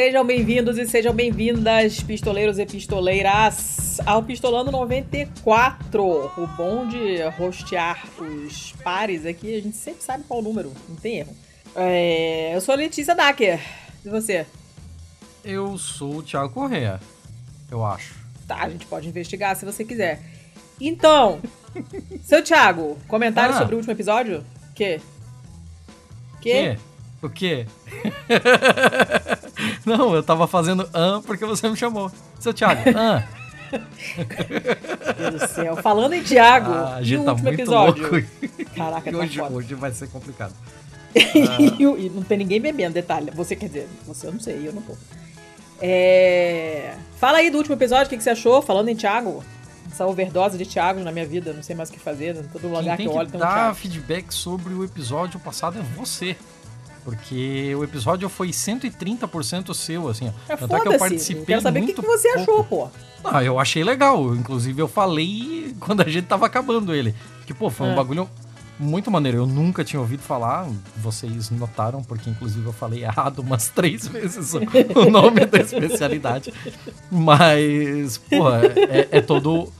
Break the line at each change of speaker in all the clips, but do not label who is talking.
Sejam bem-vindos e sejam bem-vindas, pistoleiros e pistoleiras, ao Pistolando 94. O bom de rostear os pares aqui, a gente sempre sabe qual o número, não tem erro. É, eu sou a Letícia Dacker. E você?
Eu sou o Thiago Correa, eu acho.
Tá, a gente pode investigar se você quiser. Então, seu Thiago, comentário
Ah.
sobre o último episódio? Que? Que?
Quê? O quê? Não, eu tava fazendo an porque você me chamou. Seu Thiago, an.
Meu Deus do céu. Falando em Thiago,
Ah, a gente tá
último
muito
episódio?
louco.
Caraca, tá
hoje,
foda.
hoje vai ser complicado.
e, não tem ninguém bebendo, detalhe. Você quer dizer, você eu não sei, eu não tô. É... Fala aí do último episódio, o que, que você achou? Falando em Thiago. Essa overdose de Thiago na minha vida, não sei mais o que fazer. Em todo lugar
Quem
que
tem
eu olho
que
tem um
dar
Thiago.
feedback sobre o episódio passado é você. Porque o episódio foi 130% seu, assim. ó.
É
Tanto é que eu participei
Eu quero saber o que, que você
pouco.
achou, pô.
Ah, eu achei legal. Inclusive, eu falei quando a gente tava acabando ele. Que, pô, foi um
É.
bagulho muito maneiro. Eu nunca tinha ouvido falar. Vocês notaram, porque inclusive eu falei errado umas três vezes o, o nome da especialidade. Mas, pô, é, é todo.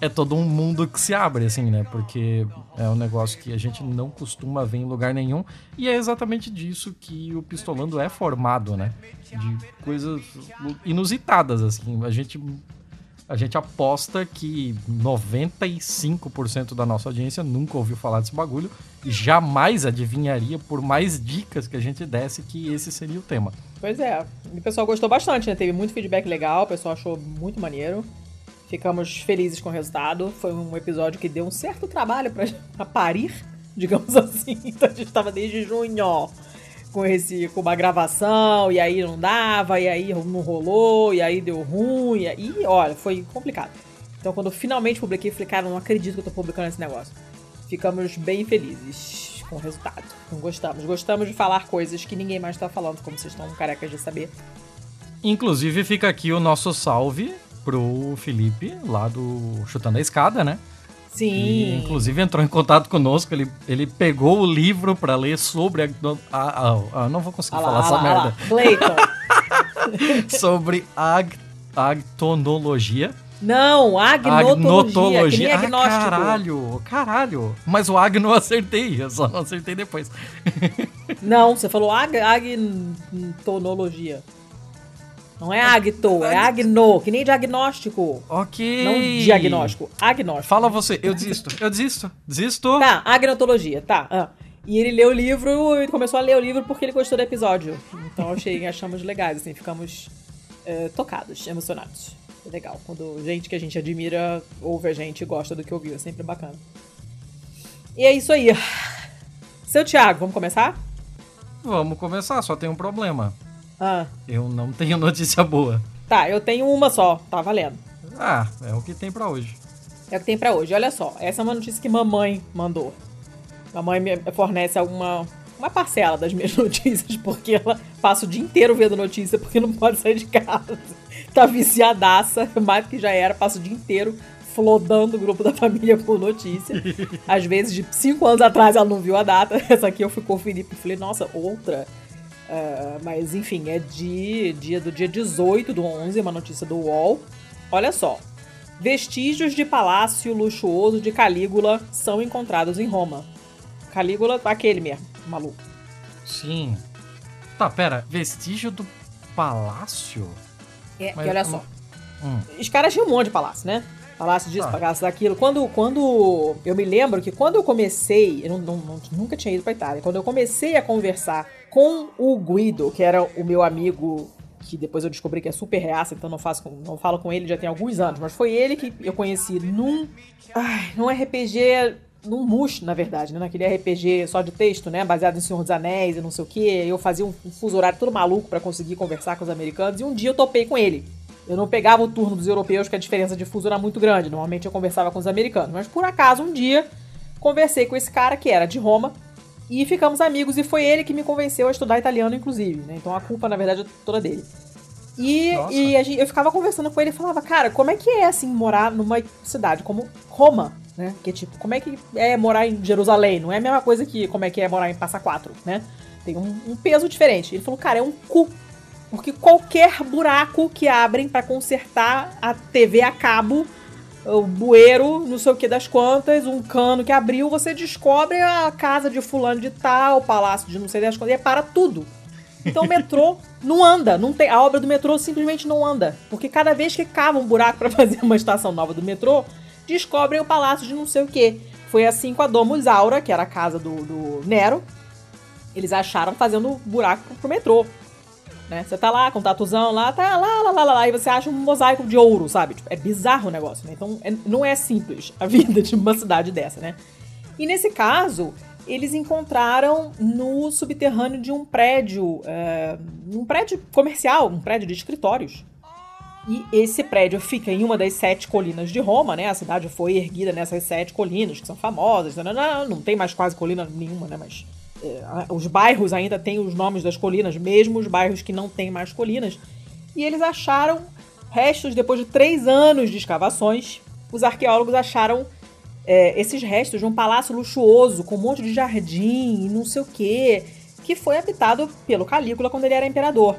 É todo um mundo que se abre, assim, né? Porque é um negócio que a gente não costuma ver em lugar nenhum. E é exatamente disso que o Pistolando é formado, né? De coisas inusitadas, assim. A gente a gente aposta que 95% da nossa audiência nunca ouviu falar desse bagulho e jamais adivinharia, por mais dicas que a gente desse, que esse seria o tema.
Pois é. E o pessoal gostou bastante, né? Teve muito feedback legal, o pessoal achou muito maneiro. Ficamos felizes com o resultado. Foi um episódio que deu um certo trabalho pra parir, digamos assim. Então a gente tava desde junho com esse com uma gravação, e aí não dava, e aí não rolou, e aí deu ruim, e aí, olha, foi complicado. Então quando finalmente publiquei, falei, cara, não acredito que eu tô publicando esse negócio. Ficamos bem felizes com o resultado. Então, gostamos. Gostamos de falar coisas que ninguém mais tá falando, como vocês estão carecas de saber.
Inclusive, fica aqui o nosso salve pro Felipe, lá do Chutando a Escada, né? E,
Sim.
inclusive entrou em contato conosco, ele, ele pegou o livro pra ler sobre a, a- a- a- não vou conseguir
lá,
falar
olha
essa
lá, olha
merda.
lá. Clayton.
sobre ag, agtonologia.
Não, agnotologia, que nem
Ah, caralho, caralho. Mas o agno eu acertei, eu só não acertei depois.
Não, você falou ag agnonologia. Não é agto, é agno, que nem diagnóstico.
Ok.
Não diagnóstico, agnóstico.
Fala você, eu desisto, eu desisto, desisto.
Tá, agnotologia, tá. ah. E ele leu o livro e começou a ler o livro porque ele gostou do episódio. Então achei, achamos legais, assim, ficamos eh, tocados, emocionados. É legal. Quando gente que a gente admira ouve a gente e gosta do que ouviu, é sempre bacana. E é isso aí. Seu Thiago, vamos começar?
Vamos começar, só tem um problema.
Ah,
Eu não tenho notícia boa.
tá, eu tenho uma só, tá valendo.
Ah, é o que tem pra hoje.
É o que tem pra hoje. Olha só, essa é uma notícia que mamãe mandou. Mamãe me fornece alguma uma parcela das minhas notícias, porque ela passa o dia inteiro vendo notícia, porque não pode sair de casa. Tá viciadaça, mais do que já era, passa o dia inteiro flodando o grupo da família por notícia. Às vezes, de cinco anos atrás, ela não viu a data. Essa aqui eu fui conferir e falei, nossa, outra. Ah, mas enfim, é de dia do dia 18 do 11, uma notícia do UOL. Olha só. Vestígios de palácio luxuoso de Calígula são encontrados em Roma. Calígula, aquele mesmo, maluco.
Sim. Tá, pera, vestígio do palácio?
É,
Mas
e olha só.
Hum.
Os caras tinham um monte de palácio, né? Palácio disso,
Tá.
palácio daquilo. Quando, quando. Eu me lembro que quando eu comecei. Eu não- não- nunca tinha ido pra Itália. Quando eu comecei a conversar com o Guido, que era o meu amigo. Que depois eu descobri que é super reaça, então não, faço com- não falo com ele já tem alguns anos. Mas foi ele que eu conheci num. Ai, num RPG. Num mush, na verdade, né? Naquele RPG só de texto, né? Baseado em Senhor dos Anéis e não sei o quê. Eu fazia um, um fuso horário todo maluco pra conseguir conversar com os americanos. E um dia eu topei com ele. Eu não pegava o turno dos europeus, que a diferença de fuso era muito grande. Normalmente eu conversava com os americanos. Mas por acaso, um dia, conversei com esse cara que era de Roma e ficamos amigos. E foi ele que me convenceu a estudar italiano, inclusive. Né? Então a culpa, na verdade, é toda dele. E, e a gente- eu ficava conversando com ele e falava, cara, como é que é, assim, morar numa cidade como Roma, né? Que tipo, como é que é morar em Jerusalém? Não é a mesma coisa que como é que é morar em Passa Quatro, né? Tem um, um peso diferente. Ele falou, cara, é um cu. Porque qualquer buraco que abrem para consertar a TV a cabo, o bueiro, não sei o que das quantas, um cano que abriu, você descobre a casa de fulano de tal, o palácio de não sei das quantas, e é para tudo. Então o metrô não anda, não tem, a obra do metrô simplesmente não anda, porque cada vez que cava um buraco para fazer uma estação nova do metrô, descobrem o palácio de não sei o que. Foi assim com a Domus Aura, que era a casa do, do Nero. Eles acharam fazendo buraco pro metrô. Né? Você tá lá com o tatuzão lá, tá lá, lá, lá, lá, lá, e você acha um mosaico de ouro, sabe? Tipo, é bizarro o negócio, né? Então é, não é simples a vida de uma cidade dessa, né? E nesse caso, eles encontraram no subterrâneo de um prédio, é, um prédio comercial, um prédio de escritórios. E esse prédio fica em uma das sete colinas de Roma, né? A cidade foi erguida nessas sete colinas, que são famosas. Não, não, não tem mais quase colina nenhuma, né? Mas os bairros ainda têm os nomes das colinas, mesmo os bairros que não têm mais colinas. E eles acharam restos, depois de três anos de escavações, os arqueólogos acharam é, esses restos de um palácio luxuoso, com um monte de jardim e não sei o quê, que foi habitado pelo Calígula quando ele era imperador.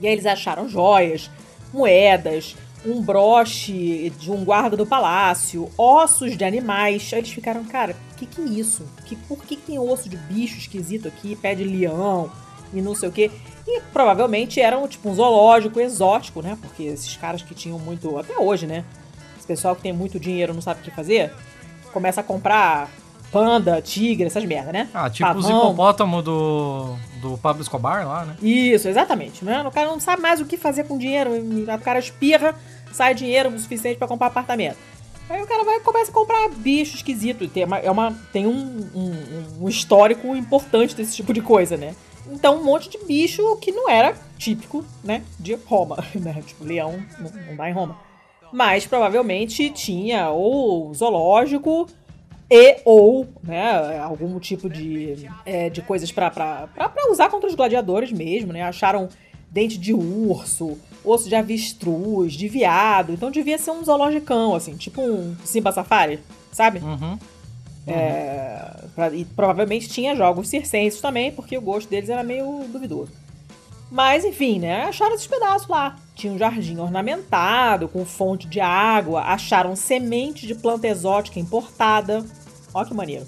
E aí eles acharam joias, moedas, um broche de um guarda do palácio, ossos de animais. Aí eles ficaram, cara, o que, que é isso? Que, por que, que tem osso de bicho esquisito aqui, pé de leão e não sei o quê? E provavelmente eram tipo um zoológico exótico, né? Porque esses caras que tinham muito. Até hoje, né? Esse pessoal que tem muito dinheiro não sabe o que fazer, começa a comprar panda, tigre, essas merda, né?
Ah, tipo Pavão. os hipopótamos do, do Pablo Escobar lá, né?
Isso, exatamente. Né? O cara não sabe mais o que fazer com dinheiro. O cara espirra sai dinheiro o suficiente para comprar apartamento. Aí o cara vai começa a comprar bicho esquisito. Tem, uma, é uma, tem um, um, um, histórico importante desse tipo de coisa, né? Então, um monte de bicho que não era típico, né, de Roma, né? Tipo, leão não, não dá em Roma. Mas provavelmente tinha ou zoológico e ou, né, algum tipo de, é, de coisas para usar contra os gladiadores mesmo, né? Acharam dente de urso, osso de avestruz, de viado. Então devia ser um zoologicão, assim, tipo um Simba Safari, sabe?
Uhum.
É, pra, e provavelmente tinha jogos circenses também, porque o gosto deles era meio duvidoso. Mas enfim, né? Acharam esses pedaços lá. Tinha um jardim ornamentado, com fonte de água. Acharam semente de planta exótica importada. Ó que maneiro.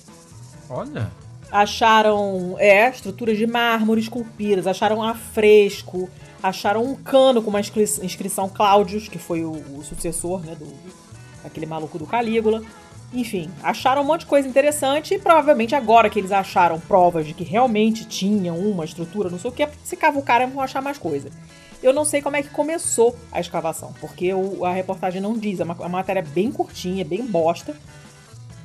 Olha.
Acharam, é, estruturas de mármore esculpidas. Acharam afresco acharam um cano com uma inscrição Cláudios, que foi o, o sucessor, né, do aquele maluco do Calígula. Enfim, acharam um monte de coisa interessante e provavelmente agora que eles acharam provas de que realmente tinham uma estrutura, não sei o que, se cavucarem vão achar mais coisa. Eu não sei como é que começou a escavação, porque o, a reportagem não diz, é uma, é uma matéria bem curtinha, bem bosta.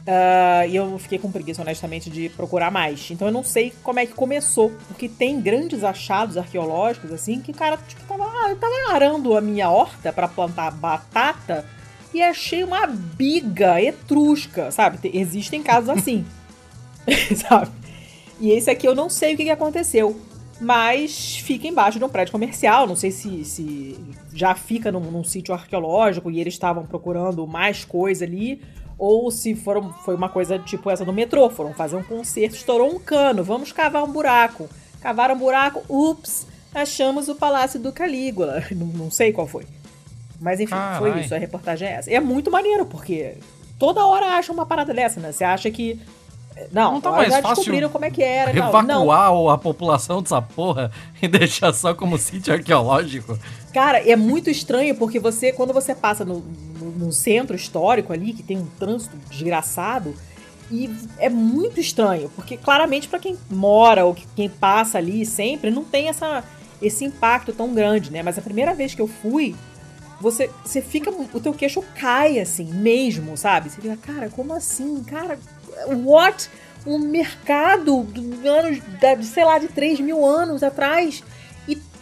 Uh, e eu fiquei com preguiça, honestamente, de procurar mais. Então eu não sei como é que começou. Porque tem grandes achados arqueológicos, assim, que o cara, tipo, tava, ah, eu tava arando a minha horta para plantar batata e achei uma biga etrusca, sabe? Existem casos assim, sabe? E esse aqui eu não sei o que, que aconteceu. Mas fica embaixo de um prédio comercial. Não sei se, se já fica num, num sítio arqueológico e eles estavam procurando mais coisa ali ou se foram, foi uma coisa tipo essa do metrô, foram fazer um concerto, estourou um cano, vamos cavar um buraco. Cavaram um buraco, ups, achamos o Palácio do Calígula. Não, não sei qual foi. Mas enfim, ah, foi isso, a reportagem é essa. E é muito maneiro, porque toda hora acha uma parada dessa, né? Você acha que não,
não tá mais
já
fácil
descobriram como é que era.
Evacuar
não.
a população dessa porra e deixar só como sítio arqueológico.
Cara, é muito estranho porque você, quando você passa no, no centro histórico ali, que tem um trânsito desgraçado, e é muito estranho, porque claramente para quem mora ou quem passa ali sempre, não tem essa, esse impacto tão grande, né? Mas a primeira vez que eu fui, você, você fica. O teu queixo cai assim, mesmo, sabe? Você fica, cara, como assim? Cara, what? Um mercado de anos, sei lá, de 3 mil anos atrás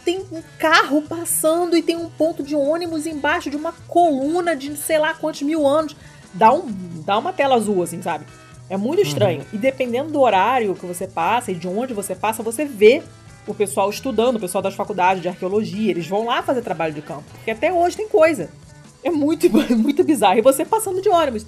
tem um carro passando e tem um ponto de ônibus embaixo de uma coluna de sei lá quantos mil anos. Dá, um, dá uma tela azul, assim, sabe? É muito uhum. estranho. Uhum. E dependendo do horário que você passa e de onde você passa, você vê o pessoal estudando, o pessoal das faculdades de arqueologia. Eles vão lá fazer trabalho de campo. Porque até hoje tem coisa. É muito, muito bizarro. E você passando de ônibus,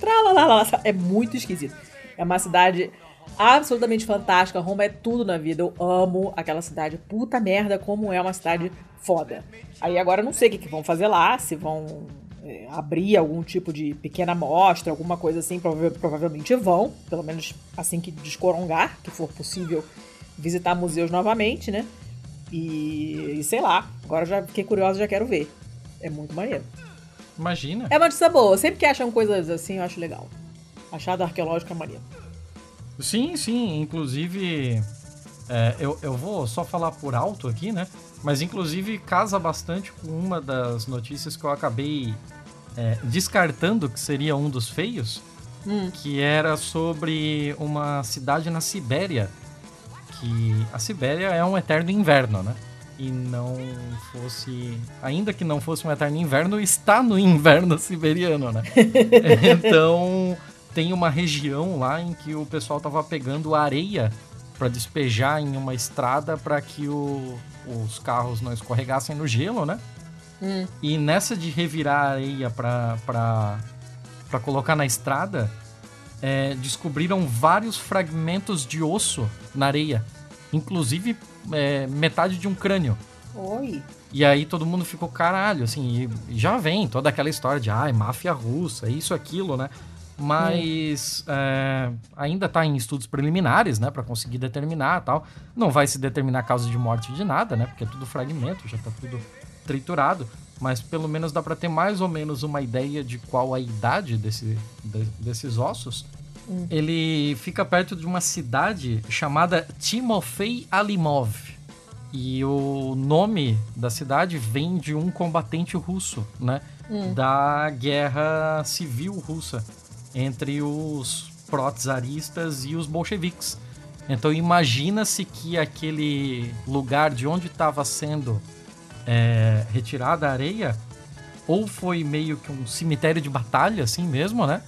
é muito esquisito. É uma cidade absolutamente fantástica. Roma é tudo na vida. Eu amo aquela cidade. Puta merda, como é uma cidade foda. Aí agora eu não sei o que, que vão fazer lá, se vão é, abrir algum tipo de pequena amostra, alguma coisa assim, prova provavelmente vão, pelo menos assim que descorongar, que for possível visitar museus novamente, né? E, e sei lá, agora já fiquei curiosa, já quero ver. É muito maneiro.
Imagina.
É uma notícia boa. Sempre que acham coisas assim, eu acho legal. Achado arqueológico é maneiro.
Sim, sim. Inclusive, é, eu, eu vou só falar por alto aqui, né? Mas inclusive casa bastante com uma das notícias que eu acabei é, descartando que seria um dos feios, hum. que era sobre uma cidade na Sibéria. Que a Sibéria é um eterno inverno, né? E não fosse. Ainda que não fosse um eterno inverno, está no inverno siberiano, né? então tem uma região lá em que o pessoal tava pegando areia para despejar em uma estrada para que o, os carros não escorregassem no gelo, né? Hum. E nessa de revirar areia para para colocar na estrada, é, descobriram vários fragmentos de osso na areia, inclusive é, metade de um crânio.
Oi.
E aí todo mundo ficou caralho, assim, e já vem toda aquela história de ai, máfia russa, isso, aquilo, né? Mas é, ainda está em estudos preliminares, né, para conseguir determinar tal. Não vai se determinar a causa de morte de nada, né, porque é tudo fragmento, já está tudo triturado, mas pelo menos dá para ter mais ou menos uma ideia de qual a idade desse, de, desses ossos. Hum. Ele fica perto de uma cidade chamada Timofei Alimov. E o nome da cidade vem de um combatente russo, né? Hum. Da guerra civil russa entre os pró-czaristas e os bolcheviques. Então imagina-se que aquele lugar de onde estava sendo é, retirada a areia ou foi meio que um cemitério de batalha, assim mesmo, né?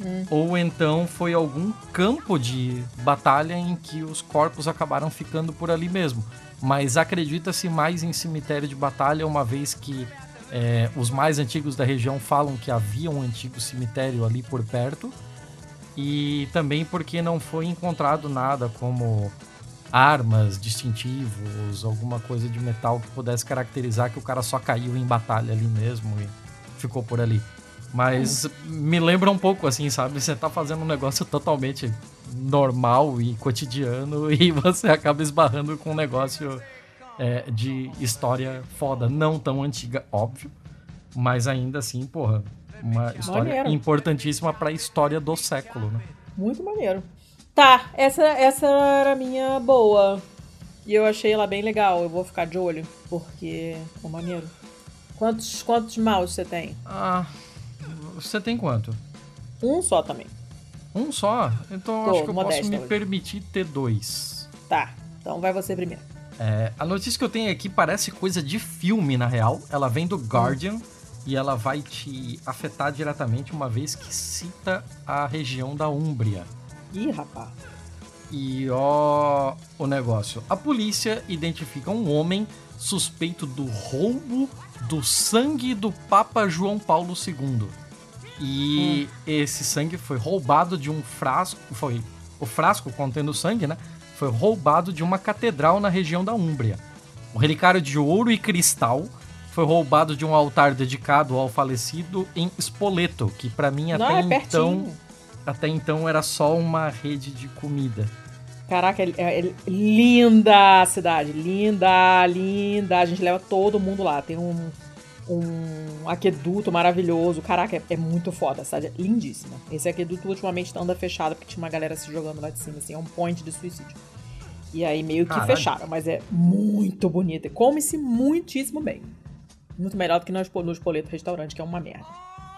Hum. Ou então foi algum campo de batalha em que os corpos acabaram ficando por ali mesmo. Mas acredita-se mais em cemitério de batalha, uma vez que é, os mais antigos da região falam que havia um antigo cemitério ali por perto. E também porque não foi encontrado nada como armas, distintivos, alguma coisa de metal que pudesse caracterizar que o cara só caiu em batalha ali mesmo e ficou por ali. Mas me lembra um pouco assim, sabe? Você tá fazendo um negócio totalmente normal e cotidiano e você acaba esbarrando com um negócio é, de história foda, não tão antiga, óbvio, mas ainda assim, porra, uma história maneiro. importantíssima para a história do século, né?
Muito maneiro. Tá, essa, essa era a minha boa. E eu achei ela bem legal. Eu vou ficar de olho, porque é maneiro. Quantos, quantos mouse você tem?
Ah, você tem quanto?
Um só também.
Um só? Então Tô, acho que eu posso me hoje. permitir ter dois.
Tá, então vai você primeiro.
É, a notícia que eu tenho aqui parece coisa de filme, na real. Ela vem do Guardian hum. e ela vai te afetar diretamente, uma vez que cita a região da Úmbria.
Ih, rapaz.
E ó, o negócio. A polícia identifica um homem suspeito do roubo do sangue do Papa João Paulo II. E hum. esse sangue foi roubado de um frasco. Foi o frasco contendo sangue, né? Foi roubado de uma catedral na região da Úmbria. O relicário de ouro e cristal foi roubado de um altar dedicado ao falecido em Spoleto, que para mim até é então até então era só uma rede de comida.
Caraca, é, é, linda a cidade, linda, linda. A gente leva todo mundo lá. Tem um, um aqueduto maravilhoso. Caraca, é, é muito foda. Cidade é lindíssima. Esse aqueduto ultimamente anda fechado porque tinha uma galera se jogando lá de cima, assim. É um point de suicídio. E aí meio que Caralho. fecharam, mas é muito bonita. Come-se muitíssimo bem. Muito melhor do que no, no Espoleto Restaurante, que é uma merda.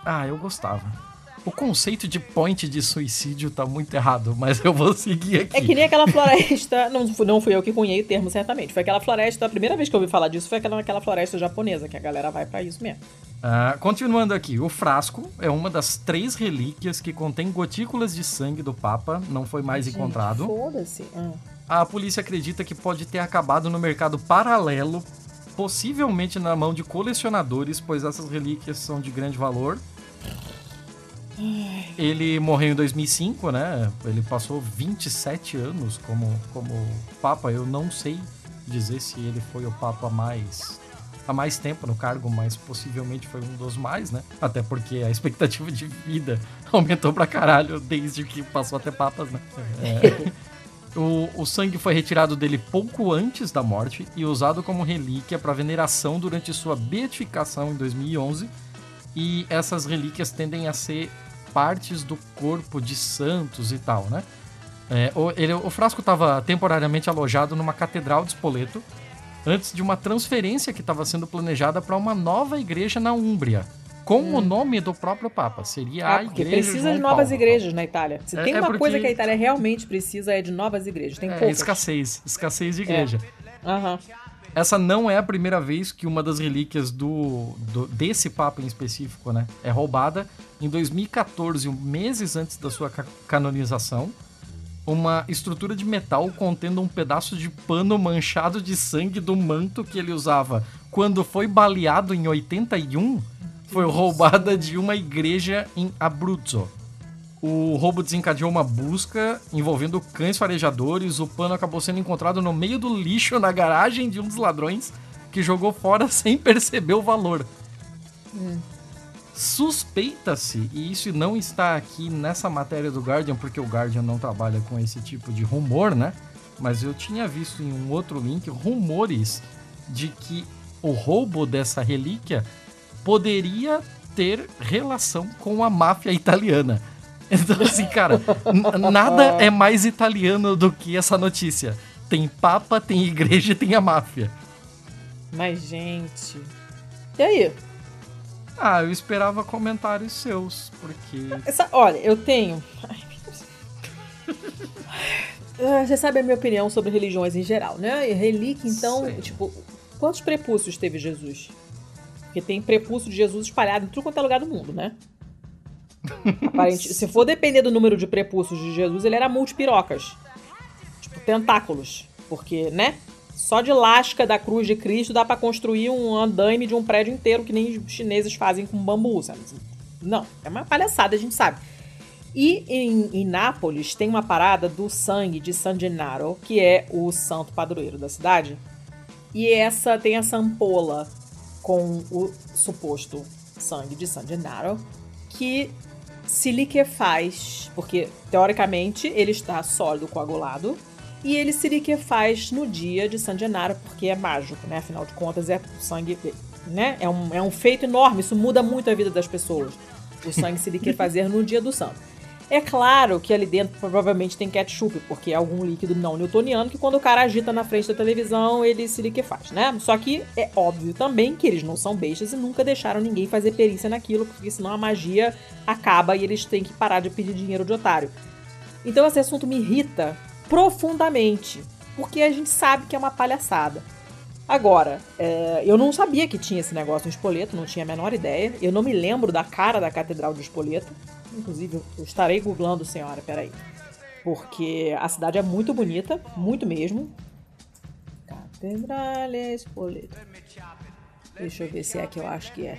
Ah, eu gostava. O conceito de point de suicídio tá muito errado, mas eu vou seguir aqui.
É que nem aquela floresta. não, não fui eu que cunhei o termo, certamente. Foi aquela floresta. A primeira vez que eu ouvi falar disso foi aquela, aquela floresta japonesa, que a galera vai para isso mesmo.
Ah, continuando aqui, o frasco é uma das três relíquias que contém gotículas de sangue do Papa, não foi mais Gente, encontrado.
Foda-se. Ah.
A polícia acredita que pode ter acabado no mercado paralelo, possivelmente na mão de colecionadores, pois essas relíquias são de grande valor. Ele morreu em 2005, né? Ele passou 27 anos como, como Papa. Eu não sei dizer se ele foi o Papa mais há mais tempo no cargo, mas possivelmente foi um dos mais, né? Até porque a expectativa de vida aumentou pra caralho desde que passou a ter papas, né? É. O, o, sangue foi retirado dele pouco antes da morte e usado como relíquia para veneração durante sua beatificação em 2011. E essas relíquias tendem a ser partes do corpo de santos e tal, né? É, o, ele, o frasco estava temporariamente alojado numa catedral de Spoleto, antes de uma transferência que estava sendo planejada para uma nova igreja na Úmbria. Com hum. o nome do próprio Papa. Seria ah, a igreja.
precisa
João
de novas
Paulo.
igrejas na Itália. Se
É-
tem
é
uma
porque-
coisa que a Itália realmente precisa é de novas igrejas. Tem
É,
poucas.
escassez. Escassez de igreja.
Aham.
Essa não é a primeira vez que uma das relíquias do, do- desse Papa em específico, né, é roubada. Em 2014, um meses antes da sua ca- canonização, uma estrutura de metal contendo um pedaço de pano manchado de sangue do manto que ele usava quando foi baleado em 81 foi roubada de uma igreja em Abruzzo. O roubo desencadeou uma busca envolvendo cães farejadores. O pano acabou sendo encontrado no meio do lixo na garagem de um dos ladrões que jogou fora sem perceber o valor. Suspeita-se, e isso não está aqui nessa matéria do Guardian, porque o Guardian não trabalha com esse tipo de rumor, né? Mas eu tinha visto em um outro link rumores de que o roubo dessa relíquia poderia ter relação com a máfia italiana. Então, assim, cara, nada é mais italiano do que essa notícia. Tem papa, tem igreja e tem a máfia.
Mas, gente. E aí?
Ah, eu esperava comentários seus, porque.
Essa- olha, eu tenho. Ai. Ah, Você sabe a minha opinião sobre religiões em geral, né? E relíquia, então,
Sei.
tipo, quantos prepúcios teve Jesus? Porque tem prepúcio de Jesus espalhado em tudo quanto é lugar do mundo, né? Aparente, se for depender do número de prepúcios de Jesus, ele era multipirocas. Tipo, tentáculos. Porque, né? Só de lasca da cruz de Cristo dá pra construir um andaime de um prédio inteiro que nem os chineses fazem com bambu, sabe? Não, é uma palhaçada, a gente sabe. E em, em Nápoles tem uma parada do sangue de San Gennaro, que é o santo padroeiro da cidade. E essa tem essa ampola com o suposto sangue de San Gennaro, que se liquefaz, porque teoricamente ele está sólido coagulado, e ele se liquefaz no dia de San Gennaro, porque é mágico, né? Afinal de contas, é sangue, né? É um, é um feito enorme, isso muda muito a vida das pessoas. O sangue se liquefazer no dia do santo. É claro que ali dentro provavelmente tem ketchup, porque é algum líquido não newtoniano que quando o cara agita na frente da televisão ele se liquefaz, né? Só que é óbvio também que eles não são bestas e nunca deixaram ninguém fazer perícia naquilo, porque senão a magia acaba e eles têm que parar de pedir dinheiro de otário. Então esse assunto me irrita profundamente, porque a gente sabe que é uma palhaçada. Agora, é, eu não sabia que tinha esse negócio no Espoleto, não tinha a menor ideia. Eu não me lembro da cara da Catedral de Espoleto. Inclusive, eu estarei googlando, senhora, peraí. Porque a cidade é muito bonita, muito mesmo. Catedral Espoleto. Deixa eu ver se é que eu acho que é.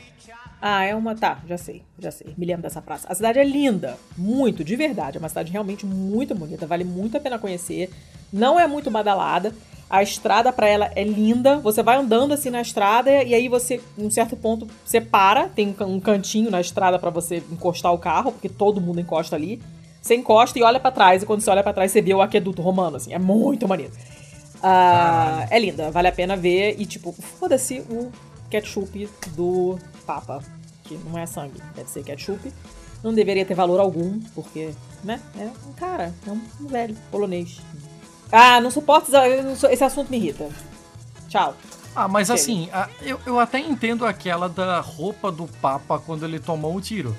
Ah, é uma. Tá, já sei, já sei. Me lembro dessa praça. A cidade é linda, muito, de verdade. É uma cidade realmente muito bonita, vale muito a pena conhecer. Não é muito badalada. A estrada pra ela é linda. Você vai andando assim na estrada e aí você, em um certo ponto, você para. Tem um can- cantinho na estrada pra você encostar o carro, porque todo mundo encosta ali. Você encosta e olha pra trás, e quando você olha pra trás, você vê o aqueduto romano, assim. É muito maneiro. Ah, é linda, vale a pena ver. E, tipo, foda-se o ketchup do Papa, que não é sangue, deve ser ketchup. Não deveria ter valor algum, porque, né? É um cara, é um velho polonês. Ah, não suporto esse- assunto me irrita. Tchau.
Ah, mas
Chega.
assim, a- eu, eu até entendo aquela da roupa do Papa quando ele tomou o tiro.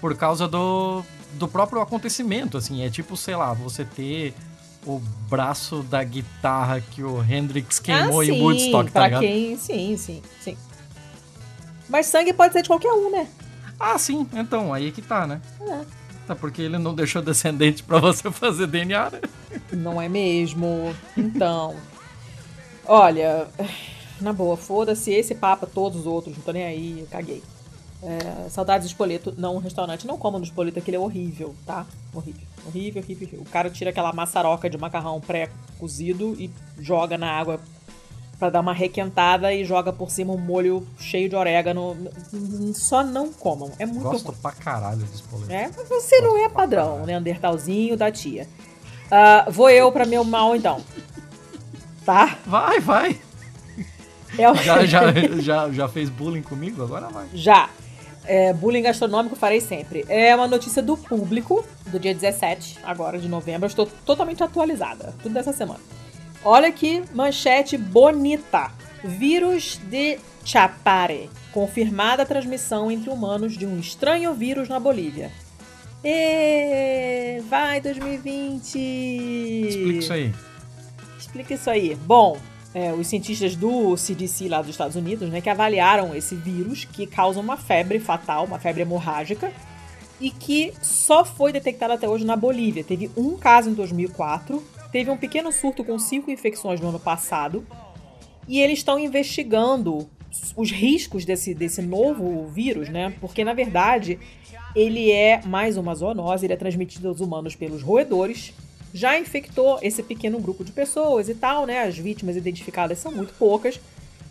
Por causa do, do próprio acontecimento, assim. É tipo, sei lá, você ter o braço da guitarra que o Hendrix queimou
ah,
em
sim,
Woodstock, tá ligado?
quem, sim, sim, sim. Mas sangue pode ser de qualquer um, né?
Ah, sim, então, aí que tá, né?
É.
Tá porque ele não deixou descendente pra você fazer DNA, né?
Não é mesmo? Então. Olha, na boa, foda-se esse papa, todos os outros, não tô nem aí, caguei. É, saudades do espoleto. Não, um restaurante. Não como no espoleto, aquele é horrível, tá? Horrível. Horrível, horrível, horrível. O cara tira aquela maçaroca de macarrão pré-cozido e joga na água para dar uma requentada e joga por cima um molho cheio de orégano. Só não comam. É muito
Gosto
ruim.
pra caralho de espoleto.
É, mas você não é padrão, Neandertalzinho da tia. Ah, vou eu pra meu mal, então. Tá?
Vai, vai.
É
Já, já, já, já fez bullying comigo? Agora vai.
Já. É, bullying gastronômico farei sempre. É uma notícia do público, do dia 17, agora de novembro. Eu estou totalmente atualizada. Tudo dessa semana. Olha que manchete bonita. Vírus de Chapare. Confirmada a transmissão entre humanos de um estranho vírus na Bolívia. Ê, vai 2020!
Explica isso aí.
Explica isso aí. Bom, é, os cientistas do CDC lá dos Estados Unidos, né, que avaliaram esse vírus que causa uma febre fatal, uma febre hemorrágica, e que só foi detectado até hoje na Bolívia. Teve um caso em 2004, teve um pequeno surto com cinco infecções no ano passado, e eles estão investigando os riscos desse, desse novo vírus, né? Porque na verdade ele é mais uma zoonose, ele é transmitido aos humanos pelos roedores. Já infectou esse pequeno grupo de pessoas e tal, né? As vítimas identificadas são muito poucas,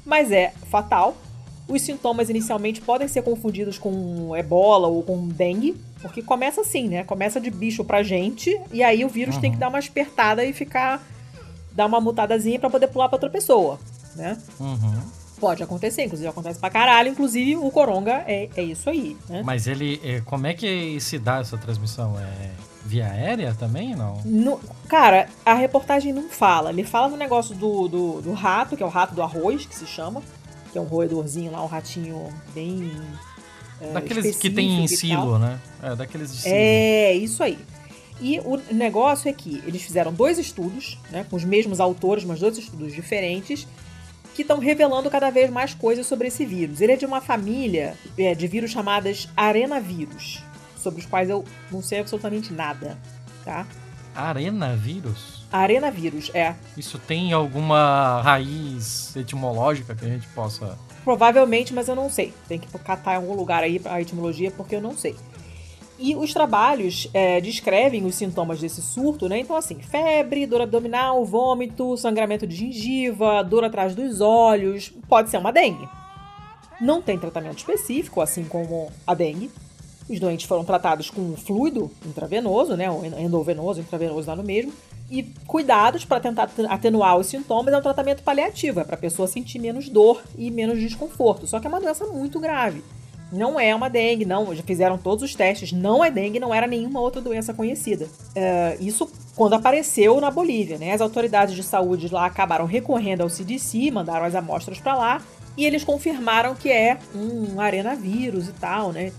mas é fatal. Os sintomas inicialmente podem ser confundidos com ebola ou com dengue, porque começa assim, né? Começa de bicho pra gente, e aí o vírus tem que dar uma espertada e ficar. dar uma mutadazinha pra poder pular pra outra pessoa, né?
Uhum.
Pode acontecer, inclusive acontece pra caralho, inclusive o coronga é, é isso aí, né?
Mas ele. é, Como é que se dá essa transmissão? É via aérea também? Não?
No- cara, a reportagem não fala. Ele fala do negócio do, do, do rato, que é o rato do arroz, que se chama. Que é um roedorzinho lá, um ratinho bem. é,
daqueles que tem em silo, né? É, daqueles de silo.
É, isso aí. E o negócio é que eles fizeram dois estudos, né, com os mesmos autores, mas dois estudos diferentes, que estão revelando cada vez mais coisas sobre esse vírus. Ele é de uma família é, de vírus chamadas arenavírus, sobre os quais eu não sei absolutamente nada, tá?
Arenavírus?
Arenavírus, é.
Isso tem alguma raiz etimológica que a gente possa.
Provavelmente, mas eu não sei. Tem que catar em algum lugar aí a etimologia, porque eu não sei. E os trabalhos é, descrevem os sintomas desse surto, né? Então, assim, febre, dor abdominal, vômito, sangramento de gengiva, dor atrás dos olhos. Pode ser uma dengue. Não tem tratamento específico, assim como a dengue. Os doentes foram tratados com fluido intravenoso, né? O endovenoso, intravenoso dá no mesmo. E cuidados para tentar atenuar os sintomas é um tratamento paliativo, é para a pessoa sentir menos dor e menos desconforto. Só que é uma doença muito grave. Não é uma dengue, não. Já fizeram todos os testes. Não é dengue, não era nenhuma outra doença conhecida. É, isso quando apareceu na Bolívia, né? As autoridades de saúde lá acabaram recorrendo ao CDC, mandaram as amostras para lá e eles confirmaram que é um arenavírus e tal, né?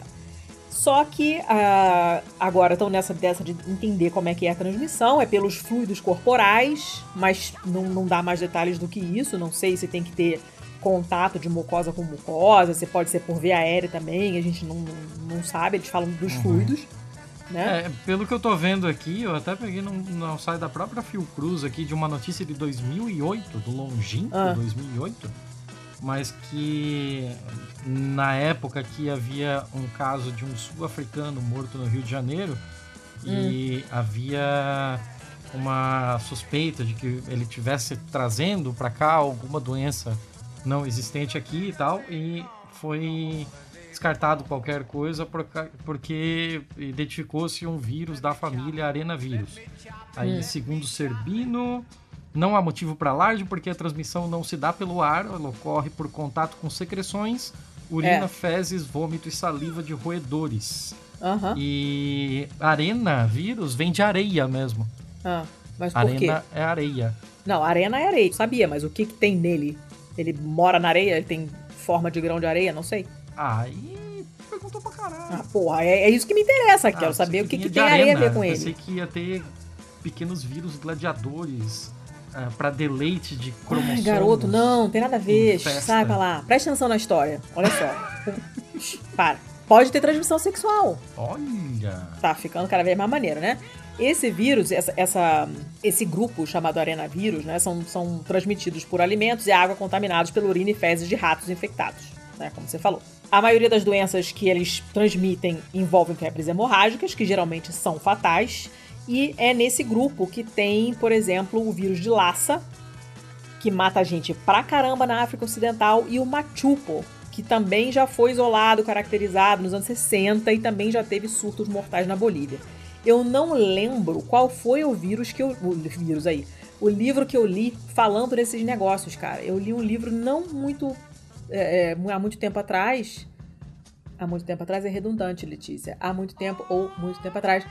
Só que ah, agora estão nessa dessa de entender como é que é a transmissão, é pelos fluidos corporais, mas não, não dá mais detalhes do que isso. Não sei se tem que ter contato de mucosa com mucosa, se pode ser por via aérea também, a gente não, não, não sabe, eles falam dos fluidos, né?
É, pelo que eu tô vendo aqui, eu até peguei no, no site da própria Fiocruz aqui de uma notícia de 2008, do longínquo
Ah.
2008, mas que na época que havia um caso de um sul-africano morto no Rio de Janeiro e havia uma suspeita de que ele tivesse trazendo para cá alguma doença não existente aqui e tal e foi descartado qualquer coisa porque identificou-se um vírus da família arenavírus. Aí, segundo Serbino, não há motivo para alarde porque a transmissão não se dá pelo ar, ela ocorre por contato com secreções, urina,
É.
fezes, vômito e saliva de roedores.
Aham.
E arena, vírus, vem de areia mesmo.
Ah, mas por quê?
Arena é areia.
Não, arena é areia, sabia, mas o que, que tem nele? Ele mora na areia? Ele tem forma de grão de areia? Não sei.
Aí perguntou pra caralho.
Ah, porra, é, é isso que me interessa. Quero
Ah,
saber o
pensei
que, que tem
de
areia a ver
arena.
com
Pensei
ele.
que ia ter pequenos vírus gladiadores ah, pra deleite de
Ai,
cromossomos.
garoto, não, tem nada a ver.
Festa.
Sai pra lá. Presta atenção na história. Olha só. Para. Pode ter transmissão sexual.
Olha.
Tá ficando cada vez mais maneiro, né? Esse vírus, essa, essa- esse grupo chamado arenavírus, né, são, são transmitidos por alimentos e água contaminados pela urina e fezes de ratos infectados. né, como você falou. A maioria das doenças que eles transmitem envolvem febres hemorrágicas, que geralmente são fatais, e é nesse grupo que tem, por exemplo, o vírus de Lassa, que mata gente pra caramba na África Ocidental, e o Machupo, que também já foi isolado, caracterizado nos anos 60 e também já teve surtos mortais na Bolívia. Eu não lembro qual foi o vírus que eu. O vírus aí. O livro que eu li falando desses negócios, cara. Eu li um livro não muito. É, é, há muito tempo atrás. Há muito tempo atrás é redundante, Letícia. Há muito tempo ou muito tempo atrás.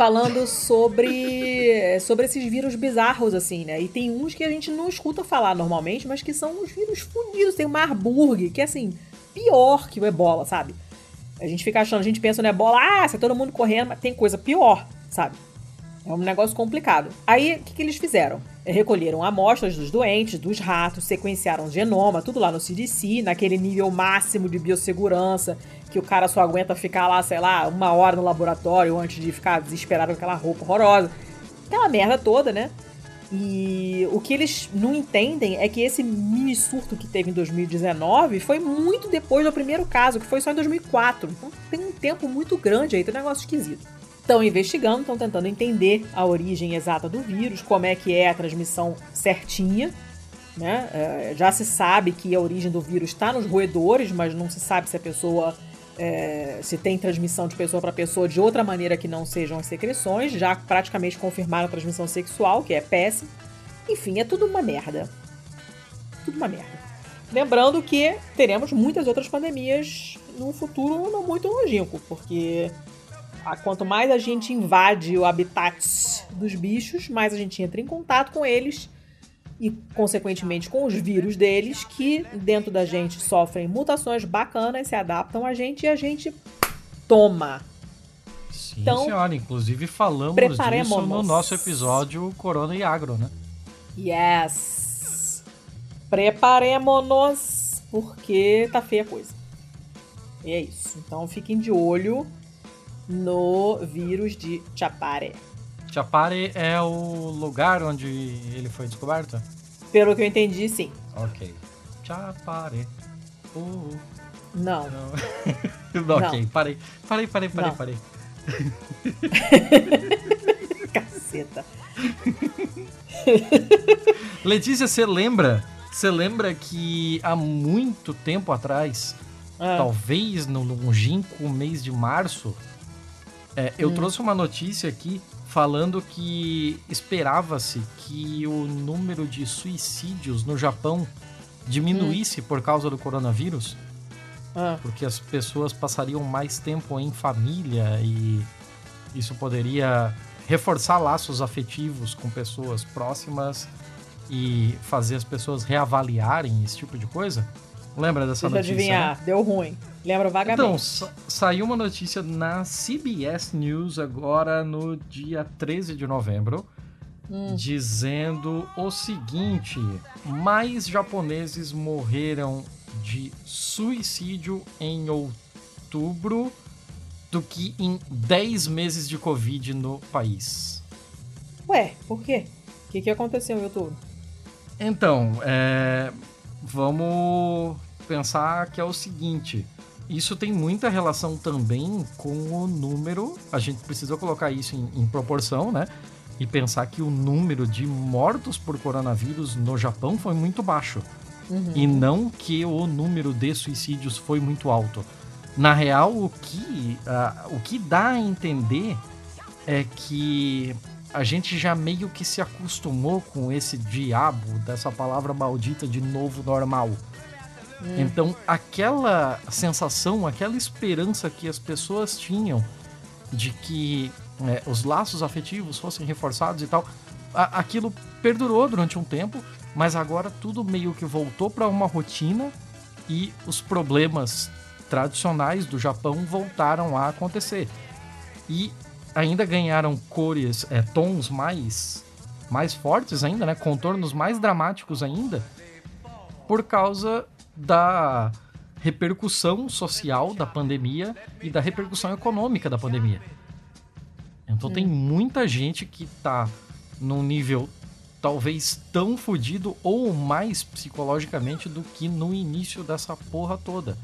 Falando sobre, sobre esses vírus bizarros, assim, né? E tem uns que a gente não escuta falar normalmente, mas que são os vírus fodidos. Tem o Marburg, que é assim, pior que o ebola, sabe? A gente fica achando, a gente pensa no ebola, ah, se é todo mundo correndo, mas tem coisa pior, sabe? É um negócio complicado. Aí, o que, que eles fizeram? Recolheram amostras dos doentes, dos ratos, sequenciaram genoma, tudo lá no CDC, naquele nível máximo de biossegurança, que o cara só aguenta ficar lá, sei lá, uma hora no laboratório antes de ficar desesperado com aquela roupa horrorosa. Aquela merda toda, né? E o que eles não entendem é que esse mini surto que teve em 2019 foi muito depois do primeiro caso, que foi só em 2004. Então tem um tempo muito grande aí, tem um negócio esquisito. Estão investigando, estão tentando entender a origem exata do vírus, como é que é a transmissão certinha. Né? É, já se sabe que a origem do vírus está nos roedores, mas não se sabe se a pessoa é, se tem transmissão de pessoa para pessoa de outra maneira que não sejam as secreções, já praticamente confirmaram a transmissão sexual, que é péssimo. Enfim, é tudo uma merda. Tudo uma merda. Lembrando que teremos muitas outras pandemias no futuro não muito longínquo, porque quanto mais a gente invade o habitat dos bichos, mais a gente entra em contato com eles e, consequentemente, com os vírus deles, que dentro da gente sofrem mutações bacanas, se adaptam a gente e a gente toma.
Sim, então, senhora. Inclusive falamos disso no nosso episódio Corona e Agro, né?
Yes! Preparemos-nos, porque tá feia a coisa. E é isso. Então fiquem de olho no vírus de Chapare.
Chapare é o lugar onde ele foi descoberto?
Pelo que eu entendi, sim.
Ok. Chapare. Uh.
Não.
Não. ok, parei. Parei, parei, parei, Não. parei.
Caceta.
Letícia, você lembra? Você lembra que há muito tempo atrás, ah. talvez no longínquo mês de março, é, eu hum. trouxe uma notícia aqui falando que esperava-se que o número de suicídios no Japão diminuísse hum. por causa do coronavírus. Ah. Porque as pessoas passariam mais tempo em família e isso poderia reforçar laços afetivos com pessoas próximas e fazer as pessoas reavaliarem esse tipo de coisa. Lembra dessa Deixa notícia?
adivinhar, né? deu ruim. Lembra vagamente.
Então, sa saiu uma notícia na CBS News agora no dia 13 de novembro, hum. dizendo o seguinte: mais japoneses morreram de suicídio em outubro do que em 10 meses de Covid no país.
Ué, por quê? O que, que aconteceu em outubro?
Então, é, vamos pensar que é o seguinte. Isso tem muita relação também com o número. A gente precisa colocar isso em, em proporção, né? E pensar que o número de mortos por coronavírus no Japão foi muito baixo. Uhum. E não que o número de suicídios foi muito alto. Na real, o que, uh, o que dá a entender é que a gente já meio que se acostumou com esse diabo dessa palavra maldita de novo normal. Hum. Então, aquela sensação, aquela esperança que as pessoas tinham de que é, os laços afetivos fossem reforçados e tal, a, aquilo perdurou durante um tempo, mas agora tudo meio que voltou para uma rotina e os problemas tradicionais do Japão voltaram a acontecer. E ainda ganharam cores, é, tons mais mais fortes ainda, né? Contornos mais dramáticos ainda, por causa da repercussão social da pandemia e da repercussão econômica da pandemia. Então hum. tem muita gente que tá num nível talvez tão fodido ou mais psicologicamente do que no início dessa porra toda.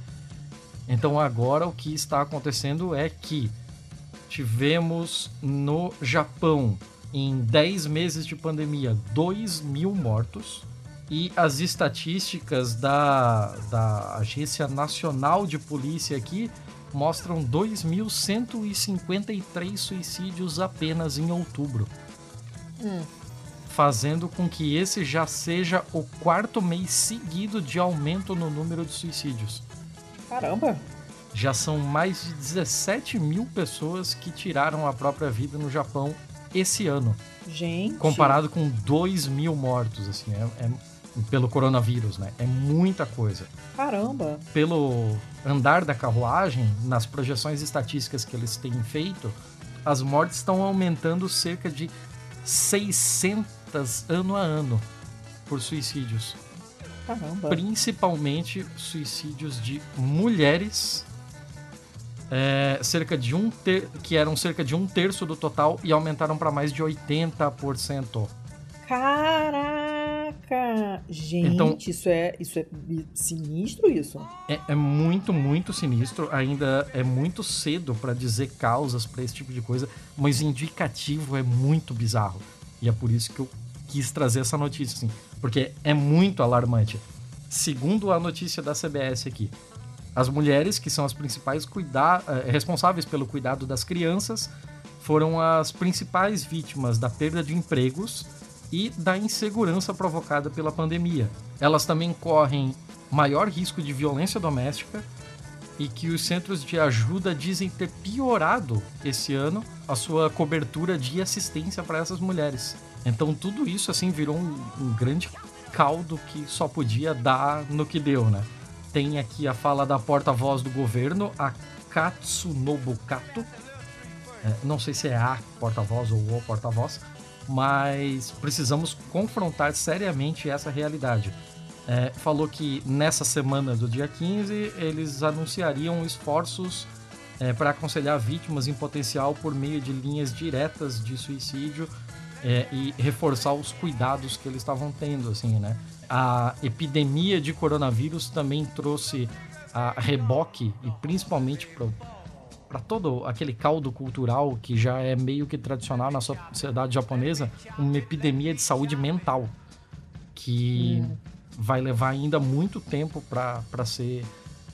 Então agora o que está acontecendo é que tivemos no Japão, em 10 meses de pandemia, 2 mil mortos. E as estatísticas da, da Agência Nacional de Polícia aqui mostram 2.153 suicídios apenas em outubro.
Hum.
Fazendo com que esse já seja o quarto mês seguido de aumento no número de suicídios.
Caramba!
Já são mais de 17 mil pessoas que tiraram a própria vida no Japão esse ano.
Gente.
Comparado com 2 mil mortos, assim, é, é pelo coronavírus, né? É muita coisa.
Caramba!
Pelo andar da carruagem, nas projeções estatísticas que eles têm feito, as mortes estão aumentando cerca de 600 ano a ano por suicídios.
Caramba!
Principalmente suicídios de mulheres é, cerca de um ter, que eram cerca de um terço do total e aumentaram para mais de 80%.
Caraca! Gente, então, isso, é, isso é sinistro isso?
É, é muito, muito sinistro. Ainda é muito cedo para dizer causas para esse tipo de coisa, mas o indicativo é muito bizarro. E é por isso que eu quis trazer essa notícia, assim, porque é muito alarmante. Segundo a notícia da CBS aqui, as mulheres, que são as principais cuida eh, responsáveis pelo cuidado das crianças, foram as principais vítimas da perda de empregos e da insegurança provocada pela pandemia. Elas também correm maior risco de violência doméstica e que os centros de ajuda dizem ter piorado esse ano a sua cobertura de assistência para essas mulheres. Então tudo isso assim virou um, um grande caldo que só podia dar no que deu, né? tem aqui a fala da porta-voz do governo, a Katsunobu Kato. É, não sei se é a porta-voz ou o porta-voz, mas precisamos confrontar seriamente essa realidade. É, falou que nessa semana do dia 15 eles anunciariam esforços é, para aconselhar vítimas em potencial por meio de linhas diretas de suicídio é, e reforçar os cuidados que eles estavam tendo, assim, né? a epidemia de coronavírus também trouxe a reboque, e principalmente para todo aquele caldo cultural que já é meio que tradicional na sociedade japonesa, uma epidemia de saúde mental que hum. vai levar ainda muito tempo para ser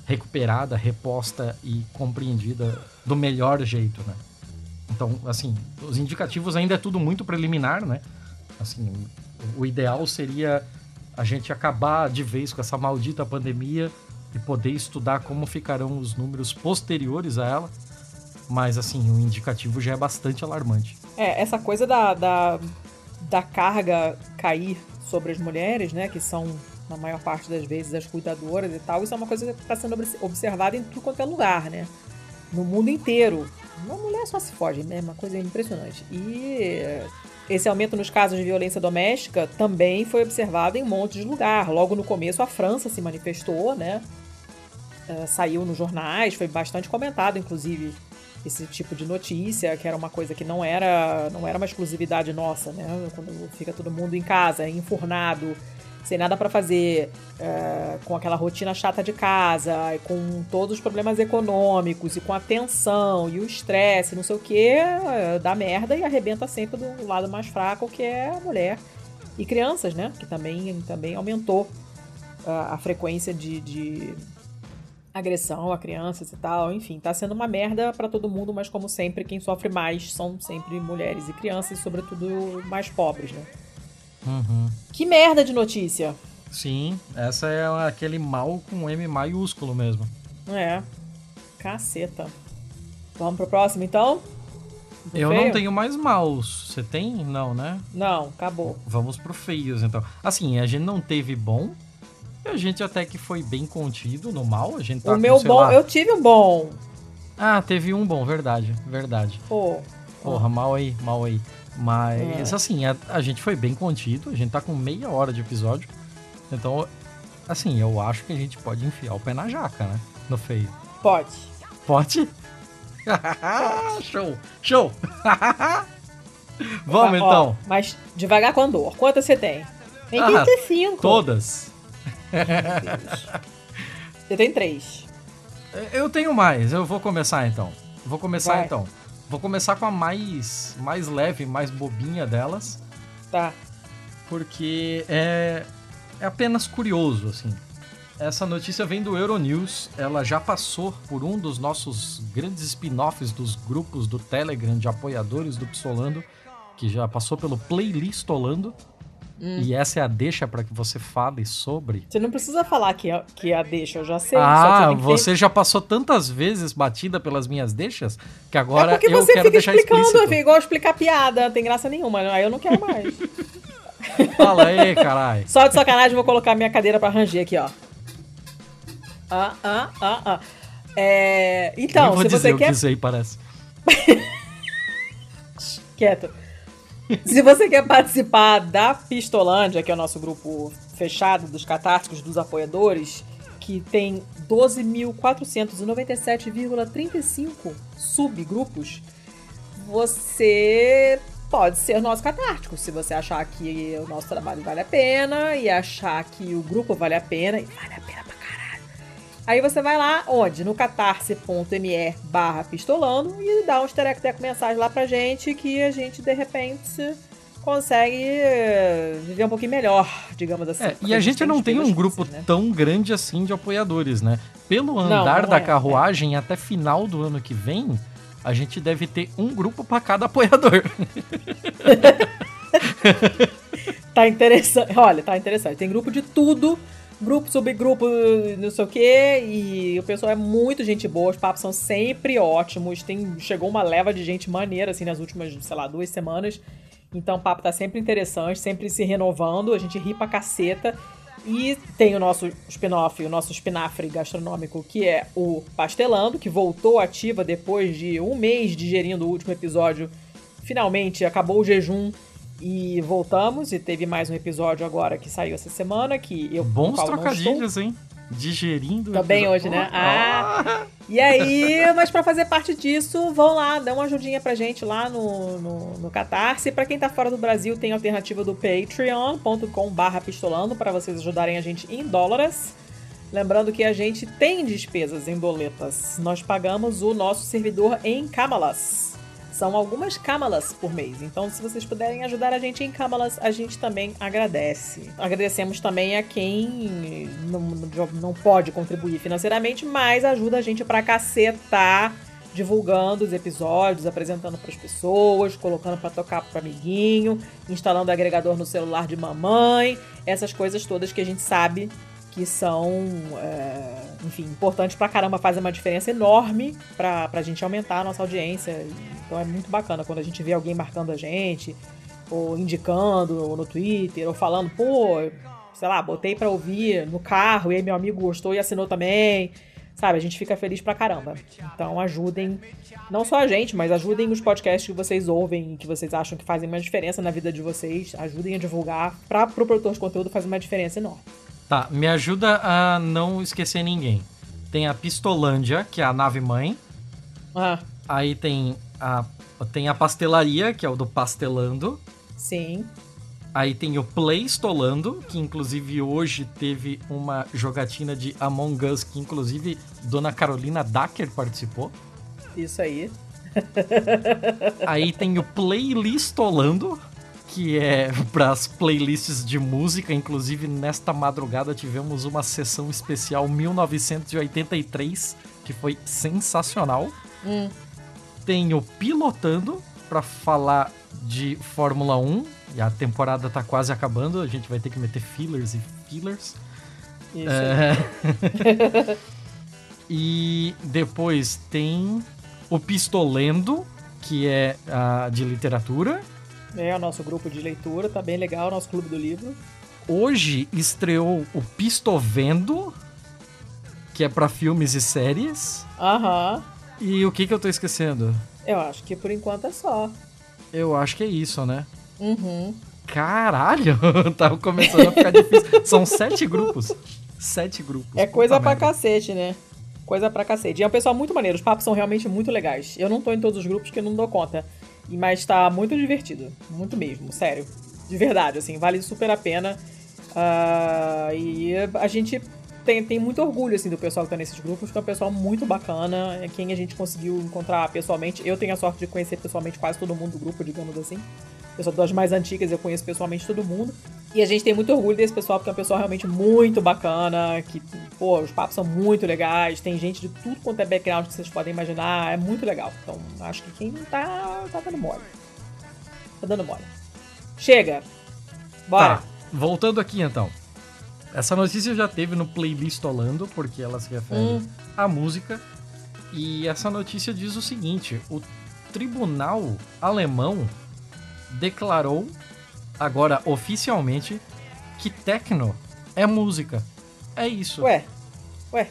recuperada, reposta e compreendida do melhor jeito, né? Então, assim, os indicativos ainda é tudo muito preliminar, né? Assim, o ideal seria a gente acabar de vez com essa maldita pandemia e poder estudar como ficarão os números posteriores a ela. Mas, assim, o indicativo já é bastante alarmante.
É, essa coisa da, da, da carga cair sobre as mulheres, né, que são, na maior parte das vezes, as cuidadoras e tal, isso é uma coisa que está sendo observada em tudo quanto é lugar, né? No mundo inteiro. Uma mulher só se foge, é uma coisa impressionante. E esse aumento nos casos de violência doméstica também foi observado em um monte de lugar. Logo no começo, a França se manifestou, né? Uh, saiu nos jornais, foi bastante comentado, inclusive, esse tipo de notícia, que era uma coisa que não era, não era uma exclusividade nossa, né? Quando fica todo mundo em casa, enfurnado, sem nada para fazer, é, com aquela rotina chata de casa, com todos os problemas econômicos, e com a tensão e o estresse, não sei o que, é, dá merda e arrebenta sempre do lado mais fraco, que é a mulher. E crianças, né? Que também, também aumentou a, a frequência de, de agressão a crianças e tal. Enfim, tá sendo uma merda para todo mundo, mas como sempre, quem sofre mais são sempre mulheres e crianças, sobretudo mais pobres, né?
Uhum.
Que merda de notícia.
Sim, essa é aquele mal com M maiúsculo mesmo.
É. Caceta. Vamos pro próximo então?
Do eu feio? não tenho mais maus. Você tem? Não, né?
Não, acabou.
Vamos pro feios então. Assim, a gente não teve bom. E a gente até que foi bem contido no mal. A gente tá
o meu
com,
bom,
lá...
eu tive um bom.
Ah, teve um bom, verdade, verdade.
Pô.
Porra, mal aí, mal aí. Mas, é. assim, a, a, gente foi bem contido, a gente tá com meia hora de episódio. Então, assim, eu acho que a gente pode enfiar o pé na jaca, né? No feio.
Pode.
Pode? show! Show! Vamos ó, então. Ó,
mas devagar com a dor. Quantas você tem? Tem ah, 35.
Todas.
Você tem três.
Eu tenho mais, eu vou começar então. Vou começar
Vai.
então. Vou começar com a mais, mais leve, mais bobinha delas,
Tá.
porque é, é apenas curioso, assim. Essa notícia vem do Euronews, ela já passou por um dos nossos grandes spin-offs dos grupos do Telegram de apoiadores do Psolando, que já passou pelo Playlistolando. E essa é a deixa para que você fale sobre.
Você não precisa falar que é, que é a deixa, eu já sei.
Ah,
que ter-
você já passou tantas vezes batida pelas minhas deixas que agora
é porque
eu
você
quero
fica
deixar
explicando,
explícito.
fica igual explicar piada, não tem graça nenhuma, aí eu não quero mais.
Fala aí, caralho.
Só de sacanagem, vou colocar minha cadeira pra ranger aqui, ó. Ah, ah, ah, ah. É, então, se
dizer
você quer.
aí parece.
Quieto. Se você quer participar da Pistolândia, que é o nosso grupo fechado dos catárticos dos apoiadores, que tem 12.497,35 subgrupos, você pode ser nosso catártico. Se você achar que o nosso trabalho vale a pena e achar que o grupo vale a pena, e vale a pena. Aí você vai lá, onde? No catarse.me barra pistolando e dá um esterecoteco mensagem lá pra gente que a gente, de repente, consegue eh, viver um pouquinho melhor, digamos assim.
É, e a gente não tem um grupo
né?
tão grande assim de apoiadores, né? Pelo
Não,
andar
não
da
é,
carruagem até final do ano que vem, a gente deve ter um grupo pra cada apoiador.
Tá interessante. Olha, tá interessante. Tem grupo de tudo. Grupo, subgrupo, não sei o quê. E o pessoal é muito gente boa. Os papos são sempre ótimos. Tem, chegou uma leva de gente maneira, assim, nas últimas, sei lá, duas semanas. Então o papo tá sempre interessante, sempre se renovando. A gente ri pra caceta. E tem o nosso spin-off, o nosso espinafre gastronômico, que é o Pastelando, que voltou ativa depois de um mês digerindo o último episódio. Finalmente acabou o jejum e voltamos. E teve mais um episódio agora que saiu essa semana, que eu
Bons trocadilhos, hein? Digerindo.
Também
episódio.
hoje, né? Ah! E aí, mas pra fazer parte disso, vão lá, dá uma ajudinha pra gente lá no, no, no Catarse. Pra quem tá fora do Brasil, tem a alternativa do patreon.com barra pistolando pra vocês ajudarem a gente em dólares. Lembrando que a gente tem despesas em doletas. Nós pagamos o nosso servidor em Camalas. São algumas Camalas por mês. Então, se vocês puderem ajudar a gente em Camalas, a gente também agradece. Agradecemos também a quem não, não pode contribuir financeiramente, mas ajuda a gente pra cacetar, divulgando os episódios, apresentando pras pessoas, colocando pra tocar pro amiguinho, instalando agregador no celular de mamãe, essas coisas todas que a gente sabe que são, é, enfim, importantes pra caramba, fazem uma diferença enorme pra, pra gente aumentar a nossa audiência. Então é muito bacana quando a gente vê alguém marcando a gente, ou indicando ou no Twitter, ou falando, pô, sei lá, botei pra ouvir no carro e aí meu amigo gostou e assinou também. Sabe, a gente fica feliz pra caramba. Então ajudem, não só a gente, mas ajudem os podcasts que vocês ouvem e que vocês acham que fazem uma diferença na vida de vocês. Ajudem a divulgar. Pra, pro produtor de conteúdo faz uma diferença enorme.
Tá, me ajuda a não esquecer ninguém. Tem a Pistolândia, que é a nave mãe.
Ah,
Aí tem a, tem a pastelaria, que é o do Pastelando.
sim.
Aí tem o Playstolando, que inclusive hoje teve uma jogatina de Among Us, que inclusive Dona Carolina Dacker participou.
Isso aí.
Aí tem o Playlistolando, que é para as playlists de música. Inclusive, nesta madrugada tivemos uma sessão especial 1983, que foi sensacional.
Hum.
Tem o Pilotando, para falar de Fórmula 1. E a temporada tá quase acabando, a gente vai ter que meter fillers e fillers.
Isso.
É. e depois tem o Pistolendo, que é a de literatura.
É o nosso grupo de leitura, tá bem legal, nosso clube do livro.
Hoje estreou o Pistovendo, que é pra filmes e séries.
Aham.
E o que que eu tô esquecendo?
Eu acho que por enquanto é só.
Eu acho que é isso, né?
Uhum.
Caralho, tá começando a ficar difícil. São sete grupos. Sete grupos.
É coisa pra
merda.
cacete, né? Coisa pra cacete. E é um pessoal muito maneiro, os papos são realmente muito legais. Eu não tô em todos os grupos que eu não dou conta. Mas tá muito divertido. Muito mesmo, sério. De verdade, assim, vale super a pena. Ah, e a gente tem, tem muito orgulho, assim, do pessoal que tá nesses grupos, que é um pessoal muito bacana, é quem a gente conseguiu encontrar pessoalmente. Eu tenho a sorte de conhecer pessoalmente quase todo mundo do grupo, digamos assim. Eu sou das mais antigas, eu conheço pessoalmente todo mundo. E a gente tem muito orgulho desse pessoal, porque é um pessoal realmente muito bacana, que, pô, os papos são muito legais, tem gente de tudo quanto é background que vocês podem imaginar, é muito legal. Então, acho que quem tá, tá dando mole. Tá dando mole. Chega! Bora!
Tá, voltando aqui então. Essa notícia já teve no playlist Olando, porque ela se refere
Hum.
à música. E essa notícia diz o seguinte: o tribunal alemão declarou, agora oficialmente, que techno é música. É isso.
Ué, ué,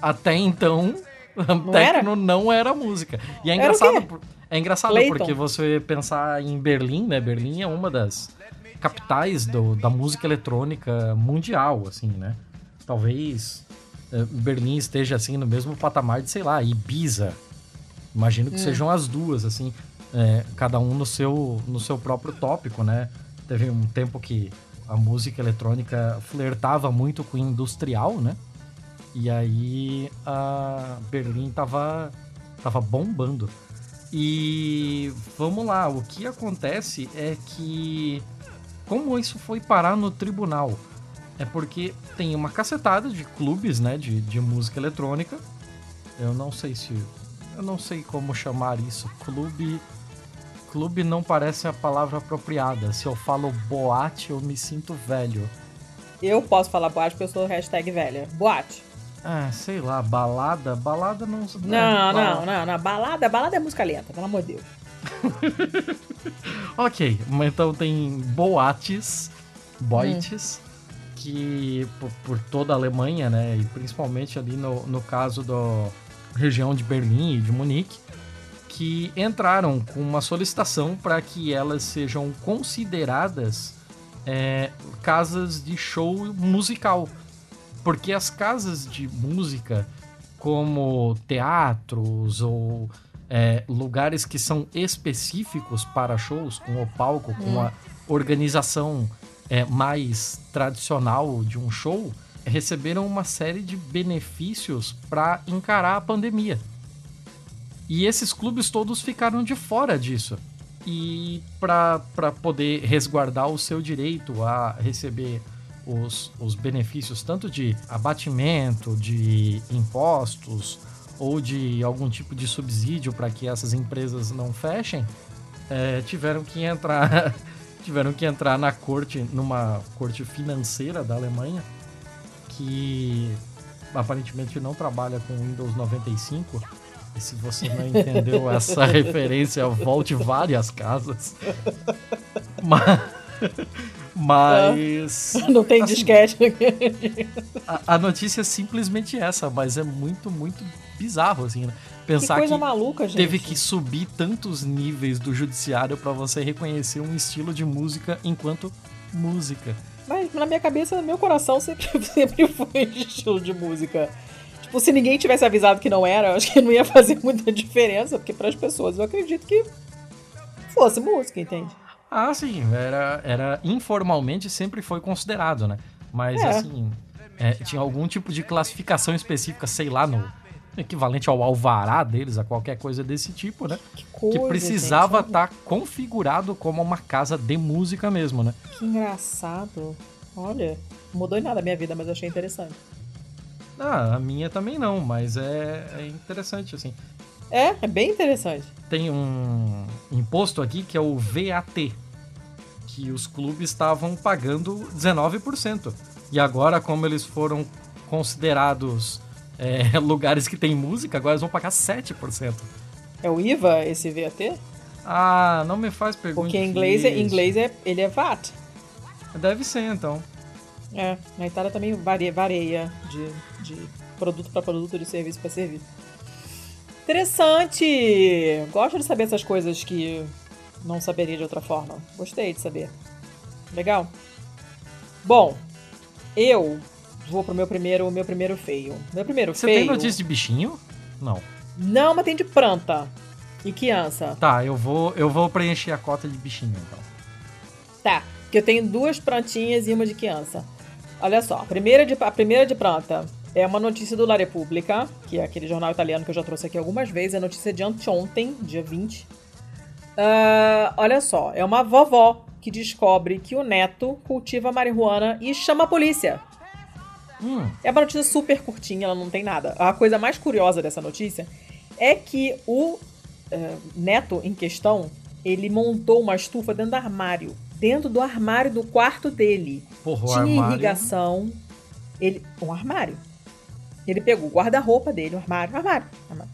Até então, techno não era música. E é
Era
engraçado, é engraçado
Clayton.
porque você pensar em Berlim, né? Berlim é uma das capitais do- da música eletrônica mundial, assim, né? Talvez eh, Berlim esteja assim no mesmo patamar de, sei lá, Ibiza. Imagino
Hum.
que sejam as duas, assim, eh, cada um no seu, no seu próprio tópico, né? Teve um tempo que a música eletrônica flertava muito com o industrial, né? E aí a Berlim tava, tava bombando. E vamos lá, o que acontece é que como isso foi parar no tribunal? É porque tem uma cacetada de clubes, né, de, de música eletrônica. Eu não sei se eu não sei como chamar isso. Clube clube não parece a palavra apropriada. Se eu falo boate, eu me sinto velho.
eu posso falar boate porque eu sou hashtag velha. Boate.
Ah, sei lá, balada, balada não.
Não,
é,
não, não, não. Balada, balada é música lenta, pelo amor de Deus.
Ok, mas então tem boates, boites, que por, por toda a Alemanha, né, e principalmente ali no, no caso da região de Berlim e de Munique, que entraram com uma solicitação para que elas sejam consideradas é, casas de show musical. Porque as casas de música, como teatros ou é, lugares que são específicos para shows, com o palco, com a organização é, mais tradicional de um show, receberam uma série de benefícios para encarar a pandemia. E esses clubes todos ficaram de fora disso. E para poder resguardar o seu direito a receber os, os benefícios tanto de abatimento, de impostos ou de algum tipo de subsídio para que essas empresas não fechem, é, tiveram que entrar tiveram que entrar na corte, numa corte financeira da Alemanha, que aparentemente não trabalha com Windows 95. E se você não entendeu essa referência, volte várias casas. Mas, mas
Não tem
Assim,
disquete.
a, a notícia é simplesmente essa, mas é muito, muito bizarro, assim, né?
que
Pensar
coisa
que
maluca, gente.
teve que subir tantos níveis do judiciário para você reconhecer um estilo de música enquanto música.
Mas na minha cabeça, no meu coração, sempre, sempre foi estilo de música. Tipo, se ninguém tivesse avisado que não era, eu acho que não ia fazer muita diferença, porque para as pessoas eu acredito que fosse música, entende?
Ah, sim, era, era informalmente sempre foi considerado, né? Mas
É.
assim, é, tinha algum tipo de classificação específica, sei lá, no equivalente ao alvará deles, a qualquer coisa desse tipo, né?
Que coisa.
que precisava estar configurado como uma casa de música mesmo, né?
Que engraçado. Olha, mudou em nada a minha vida, mas eu achei interessante.
Ah, a minha também não, mas é, é interessante, assim.
É, é bem interessante.
Tem um imposto aqui que é o VAT, que os clubes estavam pagando 19%. E agora, como eles foram considerados é, lugares que tem música, agora eles vão pagar 7%.
É o IVA, esse VAT?
Ah, não me faz pergunta.
Porque em inglês, é, inglês é, ele é VAT.
Deve ser, então.
É, na Itália também varia, varia de, de produto para produto, de serviço para serviço. Interessante! Gosto de saber essas coisas que não saberia de outra forma. Gostei de saber. Legal. Bom, eu vou pro meu primeiro, meu primeiro feio. Meu primeiro
Você
feio.
tem notícia de bichinho? Não.
Não, mas tem de planta. E criança.
Tá, eu vou, eu vou preencher a cota de bichinho, então.
Tá, porque eu tenho duas plantinhas e uma de criança. Olha só, a primeira de, a primeira de planta é uma notícia do La Repubblica, que é aquele jornal italiano que eu já trouxe aqui algumas vezes. É notícia de anteontem, dia 20. Uh, ah, olha só, é uma vovó que descobre que o neto cultiva marihuana e chama a polícia. Hum. É uma notícia super curtinha, ela não tem nada. A coisa mais curiosa dessa notícia é que o uh, neto em questão, ele montou uma estufa dentro do armário. Dentro do armário do quarto dele.
Porra,
Tinha
armário...
irrigação. Ele, um armário. Ele pegou o guarda-roupa dele, o armário, o armário, armário.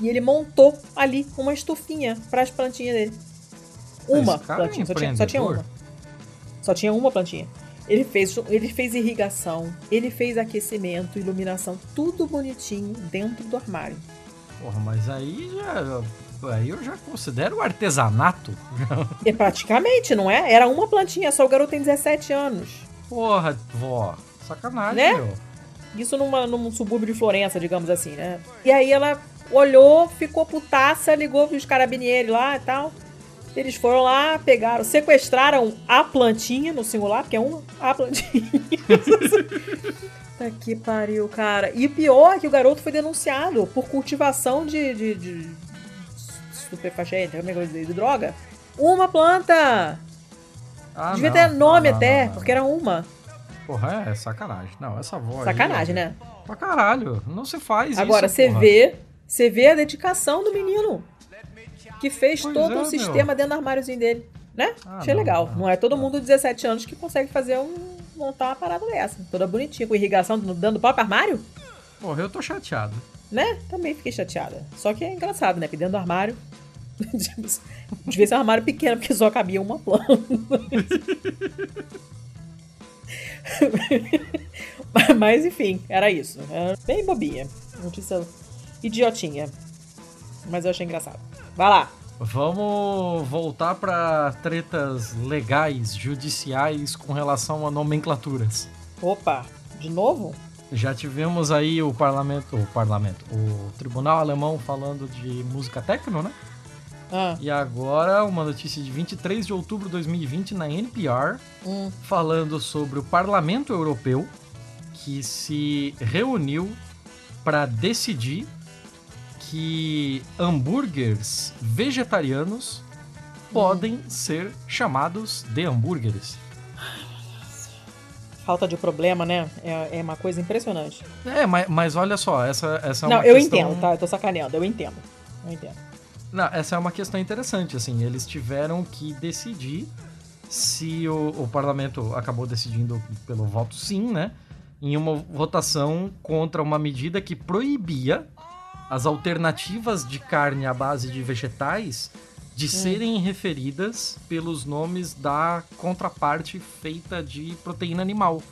E ele montou ali uma estufinha para as plantinhas dele. Uma
é
plantinha, é só, tinha, só tinha uma. Só tinha uma plantinha. Ele fez, ele fez irrigação, ele fez aquecimento, iluminação, tudo bonitinho dentro do armário.
Porra, mas aí já. Aí eu já considero artesanato.
É praticamente, não é? Era uma plantinha, só o garoto tem 17 anos.
Porra, vó. Sacanagem,
né?
meu.
Isso numa, num subúrbio de Florença, digamos assim, né? E aí ela olhou, ficou putaça, ligou pros carabinieri lá e tal. Eles foram lá, pegaram, sequestraram a plantinha no singular, que é uma, a plantinha. tá que pariu, cara. E pior é que o garoto foi denunciado por cultivação de, de, de estupefaciente, como é que eu dizer, de droga. Uma planta! Ah, Devia não, ter nome não, até, não, porque era uma.
Porra, é sacanagem. Não, essa voz.
Sacanagem,
aí,
né?
Pra caralho. Não se faz
Agora,
isso. Agora,
você vê. Você vê a dedicação do menino que fez
pois
todo
é,
o sistema
meu.
dentro do armáriozinho dele. Né?
Ah,
Achei
não,
legal.
não,
Não, é todo
não.
mundo de 17 anos que consegue fazer um. montar uma parada dessa. Toda bonitinha, com irrigação dando pau pro armário.
Porra, eu tô chateado.
Né? Também fiquei chateada. Só que é engraçado, né? Porque dentro do armário. Devia ser um armário pequeno, porque só cabia uma planta. Mas enfim, era isso. Era bem bobinha. Notícia idiotinha. Mas eu achei engraçado. Vai lá.
Vamos voltar para tretas legais, judiciais com relação a nomenclaturas.
Opa, de novo?
Já tivemos aí o parlamento, o parlamento, o tribunal alemão falando de música techno, né?
Ah.
E agora uma notícia de 23 de outubro de 2020 na NPR,
hum.
falando sobre o Parlamento Europeu que se reuniu para decidir que hambúrgueres vegetarianos podem
Hum.
ser chamados de hambúrgueres.
Falta de problema, né? É, é uma coisa impressionante.
É, mas, mas olha só, essa, essa é
Não, eu
questão...
entendo, tá? Eu tô sacaneando, eu entendo. Eu entendo.
Não, essa é uma questão interessante, assim, eles tiveram que decidir se o, o parlamento acabou decidindo pelo voto sim, né? Em uma votação contra uma medida que proibia as alternativas de carne à base de vegetais de serem referidas pelos nomes da contraparte feita de proteína animal.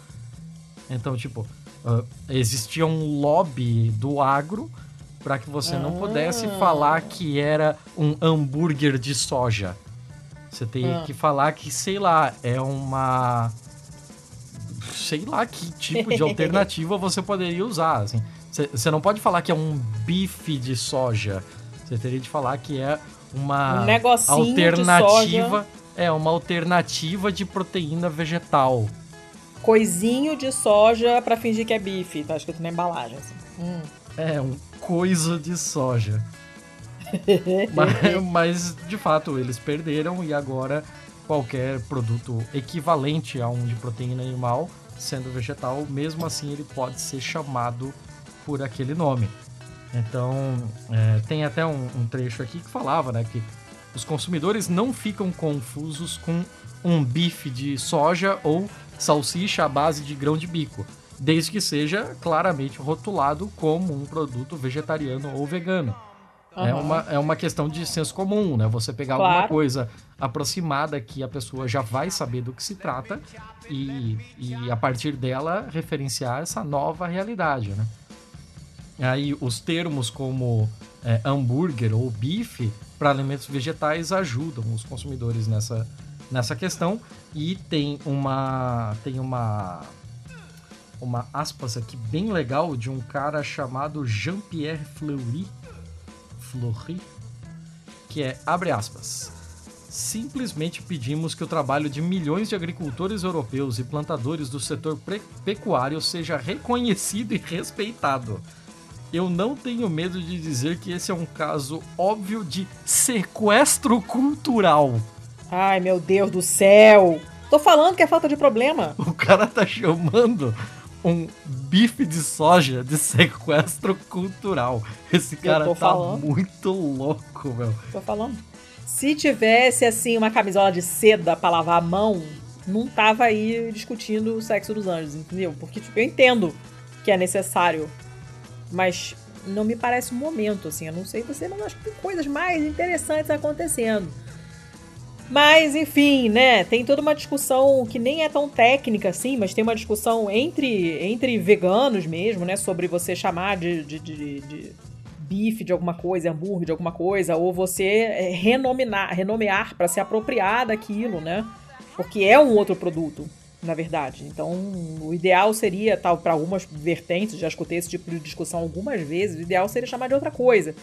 Então, tipo, uh, existia um lobby do agro para que você não pudesse
Ah.
falar que era um hambúrguer de soja. Você teria
Ah.
que falar que, sei lá, é uma. Sei lá que tipo de alternativa você poderia usar. Assim. Você não pode falar que é um bife de soja. Você teria de falar que é uma
Um negocinho
alternativa. É, uma alternativa de proteína vegetal.
Coisinho de soja pra fingir que é bife, tá escrito na embalagem, assim. Hum.
É, um coisa de soja. mas, mas, de fato, eles perderam e agora qualquer produto equivalente a um de proteína animal, sendo vegetal, mesmo assim ele pode ser chamado por aquele nome. Então, é, tem até um, um trecho aqui que falava né, que os consumidores não ficam confusos com um bife de soja ou salsicha à base de grão de bico, desde que seja claramente rotulado como um produto vegetariano ou vegano. É,
Aham.
uma, é uma questão de senso comum, né? Você pegar alguma
Claro.
coisa aproximada que a pessoa já vai saber do que se trata e, e a partir dela referenciar essa nova realidade, né? Aí os termos como é, hambúrguer ou bife para alimentos vegetais ajudam os consumidores nessa, nessa questão e tem uma tem uma uma aspas aqui bem legal de um cara chamado Jean-Pierre Fleury Fleury que é abre aspas Simplesmente pedimos que o trabalho de milhões de agricultores europeus e plantadores do setor pecuário seja reconhecido e respeitado. Eu não tenho medo de dizer que esse é um caso óbvio de sequestro cultural.
Ai, meu Deus do céu! Tô falando que é falta de problema.
O cara tá chamando um bife de soja de sequestro cultural. Esse cara tá falando. muito louco, meu.
Tô falando. Se tivesse, assim, uma camisola de seda pra lavar a mão, não tava aí discutindo o sexo dos anjos, entendeu? Porque, tipo, eu entendo que é necessário, mas não me parece um momento, assim. Eu não sei você, mas acho que tem coisas mais interessantes acontecendo. Mas, enfim, né? Tem toda uma discussão que nem é tão técnica assim, mas tem uma discussão entre, entre veganos mesmo, né? Sobre você chamar de, de, de, de bife de alguma coisa, hambúrguer de alguma coisa, ou você é, renominar, renomear para se apropriar daquilo, né? Porque é um outro produto, na verdade. Então, o ideal seria, tal, para algumas vertentes, já escutei esse tipo de discussão algumas vezes, o ideal seria chamar de outra coisa.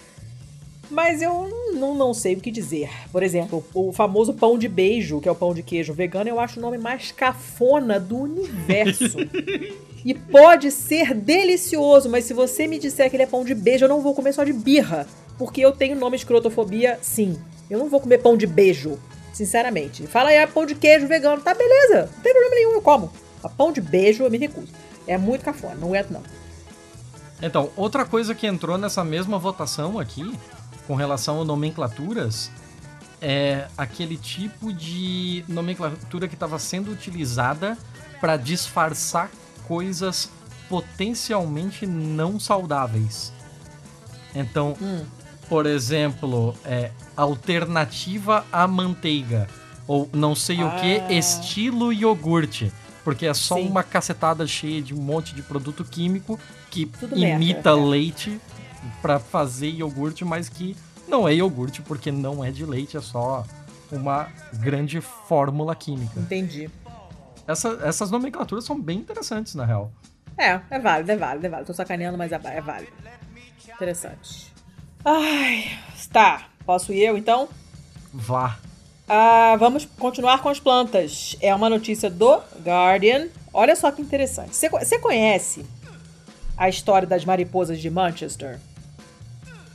Mas eu não, não sei o que dizer. Por exemplo, o famoso pão de beijo, que é o pão de queijo vegano, eu acho o nome mais cafona do universo. e pode ser delicioso, mas se você me disser que ele é pão de beijo, eu não vou comer só de birra. Porque eu tenho nome de escrotofobia, sim. Eu não vou comer pão de beijo, sinceramente. Fala aí, ah, pão de queijo vegano. Tá, beleza. Não tem problema nenhum, eu como. A pão de beijo eu me recuso. É muito cafona, não aguento não.
Então, outra coisa que entrou nessa mesma votação aqui com relação a nomenclaturas é aquele tipo de nomenclatura que estava sendo utilizada para disfarçar coisas potencialmente não saudáveis. Então, hum. por exemplo, é, alternativa à manteiga. Ou não sei ah. o que, estilo iogurte. Porque é só Sim. uma cacetada cheia de um monte de produto químico que Tudo imita merda, leite para fazer iogurte, mas que não é iogurte porque não é de leite, é só uma grande fórmula química.
Entendi.
Essa, essas nomenclaturas são bem interessantes, na real.
É, é válido, é válido, é válido. Tô sacaneando, mas é, é válido. Interessante. Ai, tá. Posso ir eu, então?
Vá.
Ah, vamos continuar com as plantas. É uma notícia do Guardian. Olha só que interessante. Você conhece a história das mariposas de Manchester?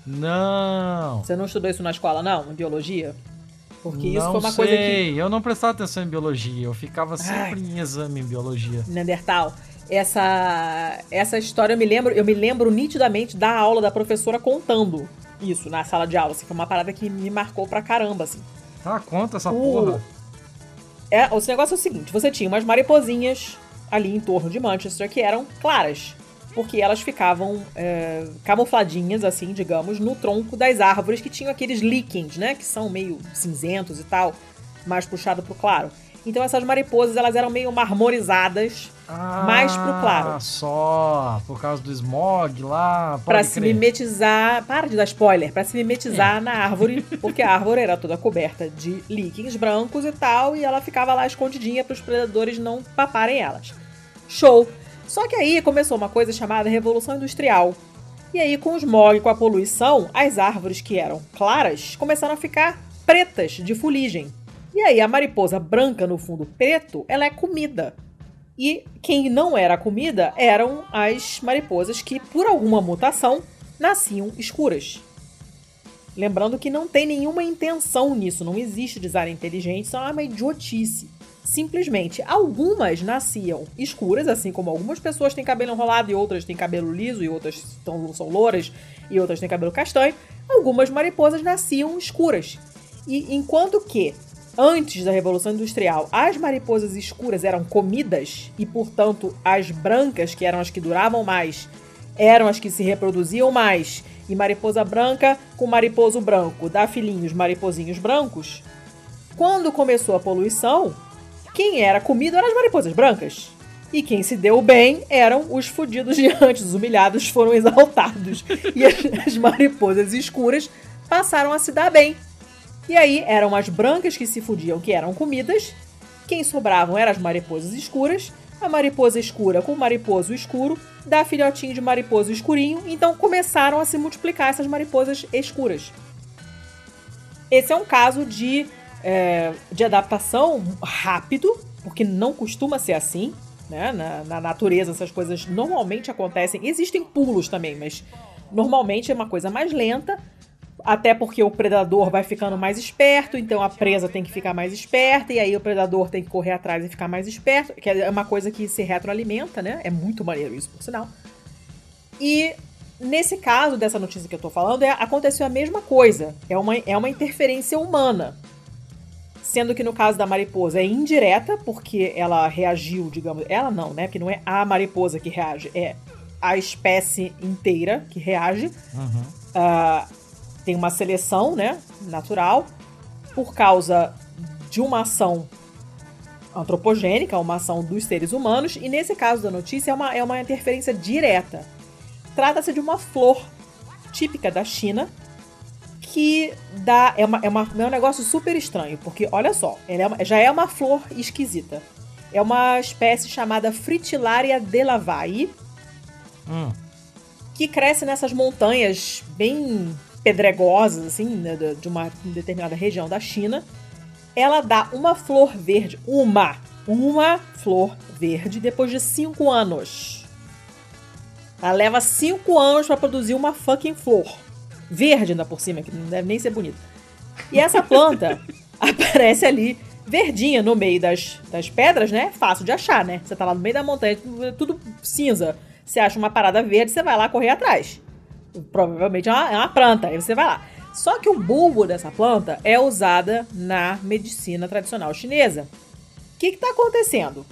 Não.
Você não estudou isso na escola, não? Em biologia?
Porque isso foi uma sei. coisa que. Eu não prestava atenção em biologia. Eu ficava sempre Ai. em exame em biologia.
Neandertal. Essa, essa história eu me lembro, eu me lembro nitidamente da aula da professora contando isso na sala de aula. Assim, foi uma parada que me marcou pra caramba, assim.
Tá, conta essa o... porra.
É, o negócio é o seguinte: você tinha umas mariposinhas ali em torno de Manchester que eram claras porque elas ficavam é, camufladinhas, assim, digamos, no tronco das árvores que tinham aqueles líquens, né? Que são meio cinzentos e tal, mais puxado pro claro. Então essas mariposas, elas eram meio marmorizadas, ah, mais pro claro.
só por causa do smog lá.
Para se mimetizar, para de dar spoiler, para se mimetizar é. na árvore, porque a árvore era toda coberta de líquens brancos e tal, e ela ficava lá escondidinha para os predadores não paparem elas. Show. Só que aí começou uma coisa chamada Revolução Industrial. E aí, com o smog e com a poluição, as árvores que eram claras começaram a ficar pretas de fuligem. E aí, a mariposa branca no fundo preto, ela é comida. E quem não era comida eram as mariposas que, por alguma mutação, nasciam escuras. Lembrando que não tem nenhuma intenção nisso, não existe design inteligente, isso é uma idiotice. Simplesmente, algumas nasciam escuras, assim como algumas pessoas têm cabelo enrolado e outras têm cabelo liso e outras tão, são louras e outras têm cabelo castanho. Algumas mariposas nasciam escuras. E enquanto que antes da Revolução Industrial as mariposas escuras eram comidas e, portanto, as brancas, que eram as que duravam mais, eram as que se reproduziam mais, e mariposa branca com mariposo branco dá filhinhos mariposinhos brancos. Quando começou a poluição, quem era comido eram as mariposas brancas. E quem se deu bem eram os fudidos de antes. Os humilhados foram exaltados. E as, as mariposas escuras passaram a se dar bem. E aí eram as brancas que se fudiam, que eram comidas. Quem sobravam eram as mariposas escuras. A mariposa escura com o mariposo escuro dá filhotinho de mariposo escurinho. Então começaram a se multiplicar essas mariposas escuras. Esse é um caso de é, de adaptação rápido, porque não costuma ser assim. Né? Na, na natureza, essas coisas normalmente acontecem. Existem pulos também, mas normalmente é uma coisa mais lenta. Até porque o predador vai ficando mais esperto, então a presa tem que ficar mais esperta, e aí o predador tem que correr atrás e ficar mais esperto, que é uma coisa que se retroalimenta, né? É muito maneiro isso, por sinal. E nesse caso dessa notícia que eu tô falando, é, aconteceu a mesma coisa. É uma, é uma interferência humana. Sendo que no caso da mariposa é indireta, porque ela reagiu, digamos. Ela não, né? Porque não é a mariposa que reage, é a espécie inteira que reage. Uhum. Uh, tem uma seleção, né, natural, por causa de uma ação antropogênica, uma ação dos seres humanos, e nesse caso da notícia é uma, é uma interferência direta. Trata-se de uma flor típica da China, que dá. É, uma, é, uma, é um negócio super estranho, porque olha só, ela é já é uma flor esquisita. É uma espécie chamada Fritillaria de Lavai, hum. que cresce nessas montanhas bem pedregosas, assim, né, de uma determinada região da China, ela dá uma flor verde, uma, uma flor verde depois de cinco anos. Ela leva cinco anos para produzir uma fucking flor. Verde ainda por cima, que não deve nem ser bonita. E essa planta aparece ali verdinha no meio das, das pedras, né? Fácil de achar, né? Você tá lá no meio da montanha, tudo cinza. Você acha uma parada verde, você vai lá correr atrás provavelmente é uma, é uma planta, aí você vai lá. Só que o bulbo dessa planta é usada na medicina tradicional chinesa. O que está acontecendo?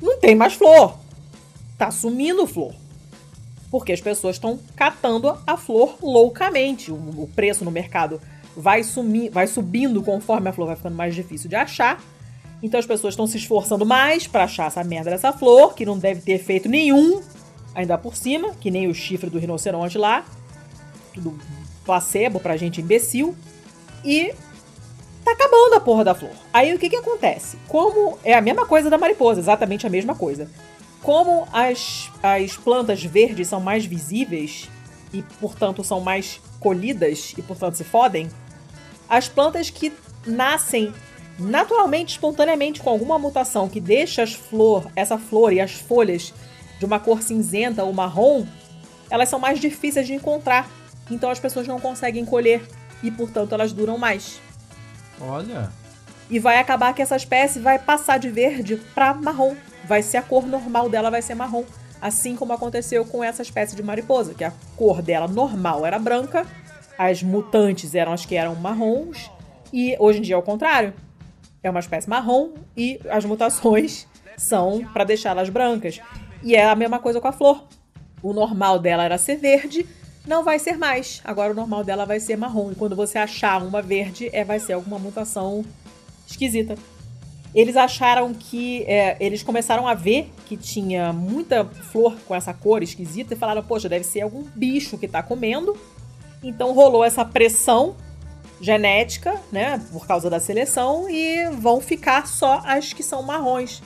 Não tem mais flor. Tá sumindo flor. Porque as pessoas estão catando a flor loucamente. O, o, preço no mercado vai, sumir, vai subindo conforme a flor vai ficando mais difícil de achar. Então as pessoas estão se esforçando mais para achar essa merda dessa flor, que não deve ter efeito nenhum, ainda por cima, que nem o chifre do rinoceronte lá tudo placebo pra gente imbecil. E tá acabando a porra da flor. Aí o que que acontece? Como é a mesma coisa da mariposa, exatamente a mesma coisa. Como as, as plantas verdes são mais visíveis e, portanto, são mais colhidas e, portanto, se fodem, as plantas que nascem naturalmente, espontaneamente, com alguma mutação que deixa as flor, essa flor e as folhas de uma cor cinzenta ou marrom, elas são mais difíceis de encontrar então as pessoas não conseguem colher e, portanto, elas duram mais.
Olha.
E vai acabar que essa espécie vai passar de verde para marrom. Vai ser a cor normal dela, vai ser marrom. Assim como aconteceu com essa espécie de mariposa, que a cor dela normal era branca, as mutantes eram as que eram marrons, e hoje em dia é o contrário. É uma espécie marrom e as mutações são para deixá-las brancas. E é a mesma coisa com a flor. O normal dela era ser verde, não vai ser mais. Agora o normal dela vai ser marrom. E quando você achar uma verde, é, vai ser alguma mutação esquisita. Eles acharam que. É, eles começaram a ver que tinha muita flor com essa cor esquisita e falaram: Poxa, deve ser algum bicho que tá comendo. Então rolou essa pressão genética, né? Por causa da seleção, e vão ficar só as que são marrons.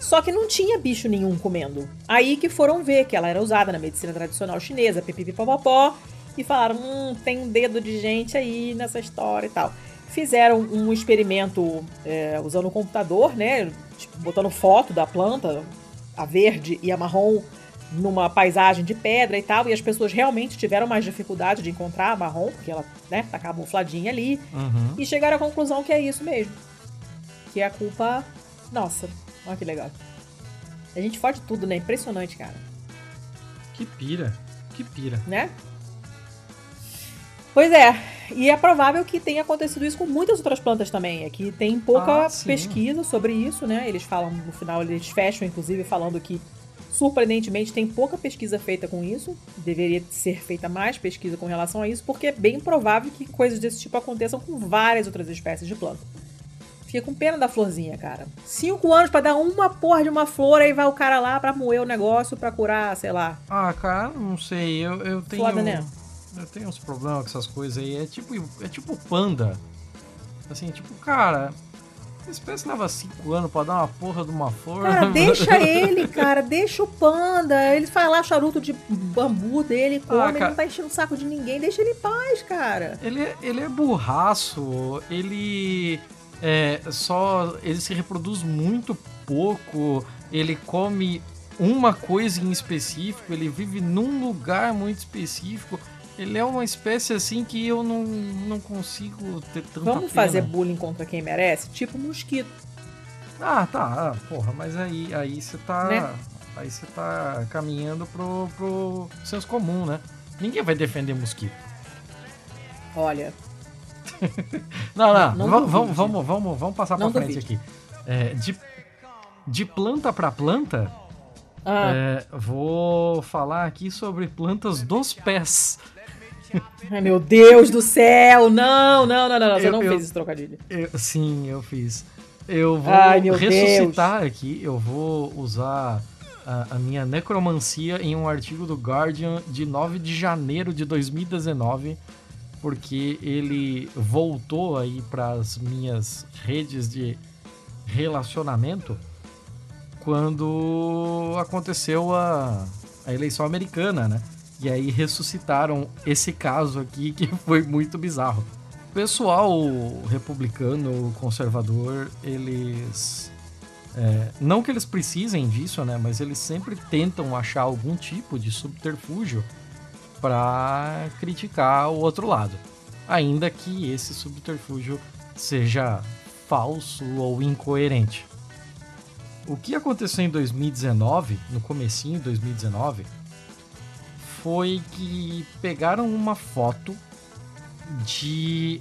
Só que não tinha bicho nenhum comendo. Aí que foram ver que ela era usada na medicina tradicional chinesa, pipipipopopó, e falaram: hum, tem um dedo de gente aí nessa história e tal. Fizeram um experimento é, usando o computador, né? Tipo, botando foto da planta, a verde e a marrom, numa paisagem de pedra e tal, e as pessoas realmente tiveram mais dificuldade de encontrar a marrom, porque ela, né, tá camufladinha ali, uhum. e chegaram à conclusão que é isso mesmo. Que é a culpa nossa. Olha que legal. A gente fode tudo, né? Impressionante, cara.
Que pira. Que pira.
Né? Pois é. E é provável que tenha acontecido isso com muitas outras plantas também. Aqui tem pouca ah, pesquisa sobre isso, né? Eles falam, no final, eles fecham, inclusive, falando que surpreendentemente tem pouca pesquisa feita com isso. Deveria ser feita mais pesquisa com relação a isso, porque é bem provável que coisas desse tipo aconteçam com várias outras espécies de planta. Fiquei com pena da florzinha, cara. Cinco anos para dar uma porra de uma flor, aí vai o cara lá pra moer o negócio pra curar, sei lá.
Ah, cara, não sei. Eu, eu tenho. Foda, né? Eu tenho uns problemas com essas coisas aí. É tipo, é tipo panda. Assim, tipo, cara. A espécie leva cinco anos pra dar uma porra de uma flor.
Cara, deixa ele, cara. Deixa o panda. Ele faz lá charuto de bambu dele, come. Ah, ele não tá enchendo o saco de ninguém. Deixa ele em paz, cara.
Ele, é, ele é burraço. Ele é, só ele se reproduz muito pouco, ele come uma coisa em específico, ele vive num lugar muito específico. Ele é uma espécie assim que eu não, não consigo ter tanta
Vamos
pena.
fazer bullying contra quem merece? Tipo mosquito.
Ah, tá. Ah, porra, mas aí aí você tá.
Né?
Aí você tá caminhando pro, pro senso comum, né? Ninguém vai defender mosquito.
Olha,
Não, não,
Não
vamos, vamos, vamos, vamos passar
Não
pra frente
duvide.
aqui. É, de, de planta pra planta,
ah,
é, vou falar aqui sobre plantas dos pés.
ai meu Deus do céu, não, não, não, não, não, você
Eu-
não
eu-
fez esse trocadilho.
Eu- sim, eu fiz. Eu vou
Ai,
ressuscitar aqui, eu vou usar a, a minha necromancia em um artigo do Guardian de 9 de janeiro de 2019, porque ele voltou aí para as minhas redes de relacionamento quando aconteceu a, a eleição americana, né? E aí ressuscitaram esse caso aqui que foi muito bizarro. O pessoal republicano, conservador, eles. é, não que eles precisem disso, né? Mas eles sempre tentam achar algum tipo de subterfúgio para criticar o outro lado. Ainda que esse subterfúgio seja falso ou incoerente. O que aconteceu em 2019, no comecinho de 2019, foi que pegaram uma foto de.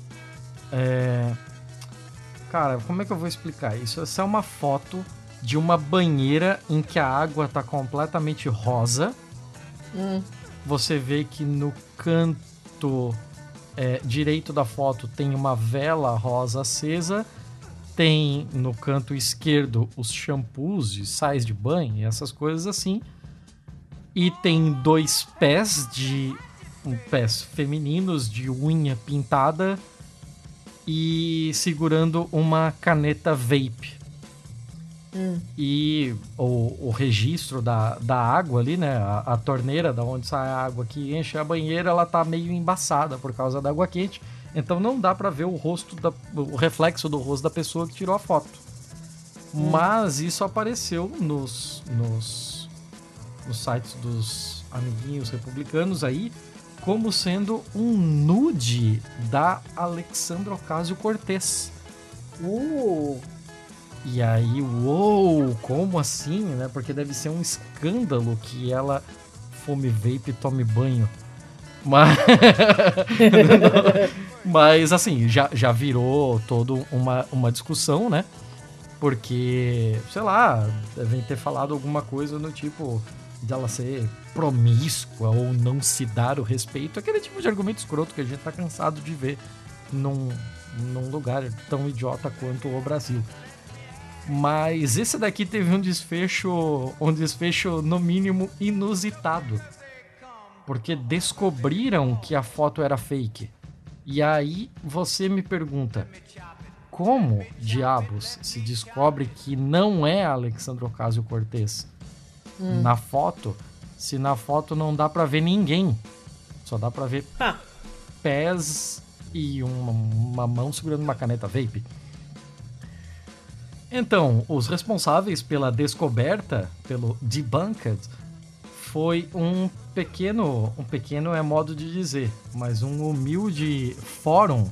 é, Cara, como é que eu vou explicar isso? Essa é uma foto de uma banheira em que a água tá completamente rosa.
Hum,
Você vê que no canto é, direito da foto tem uma vela rosa acesa. Tem no canto esquerdo os shampoos e sais de banho e essas coisas assim. E tem dois pés de pés femininos de unha pintada e segurando uma caneta vape.
hum.
E o, o registro da, da água ali, né? A, a torneira da onde sai a água que enche a banheira, ela tá meio embaçada por causa da água quente. Então não dá pra ver o rosto, da, o reflexo do rosto da pessoa que tirou a foto. Mas isso apareceu nos, nos, nos sites dos amiguinhos republicanos aí como sendo um nude da Alexandra Ocasio-Cortez.
Uh,
E aí, uou, como assim, né? Porque deve ser um escândalo que ela fome vape e tome banho. Mas, mas assim, já, já virou toda uma, uma discussão, né? Porque, sei lá, devem ter falado alguma coisa no tipo dela ser promíscua ou não se dar o respeito. Aquele tipo de argumento escroto que a gente tá cansado de ver num, num lugar tão idiota quanto o Brasil. Mas esse daqui teve um desfecho, um desfecho no mínimo inusitado. Porque descobriram que a foto era fake. E aí você me pergunta, como diabos se descobre que não é a Alexandra Ocasio-Cortez na foto, se na foto não dá pra ver ninguém? Só dá pra ver
ah,
pés e uma, uma mão segurando uma caneta vape. Então, os responsáveis pela descoberta, pelo debunked, foi um pequeno, um pequeno é modo de dizer, mas um humilde fórum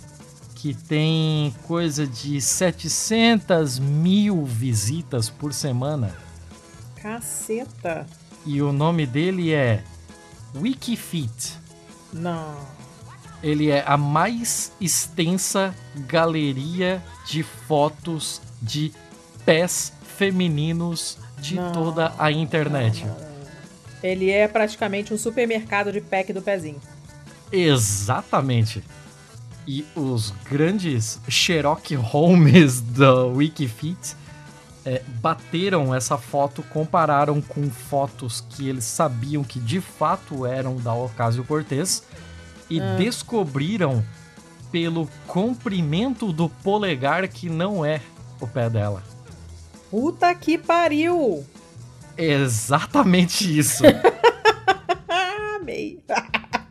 que tem coisa de 700 mil visitas por semana.
Caceta.
E o nome dele é Wikifeet.
Não.
Ele é a mais extensa galeria de fotos de pés femininos de
Não.
toda a internet.
Ele é praticamente um supermercado de pack do pezinho.
Exatamente. E os grandes Sherlock Holmes da Wikifeet é, bateram essa foto, compararam com fotos que eles sabiam que de fato eram da Ocasio-Cortez e descobriram pelo comprimento do polegar que não é o pé dela.
Puta que pariu!
Exatamente isso.
Amei.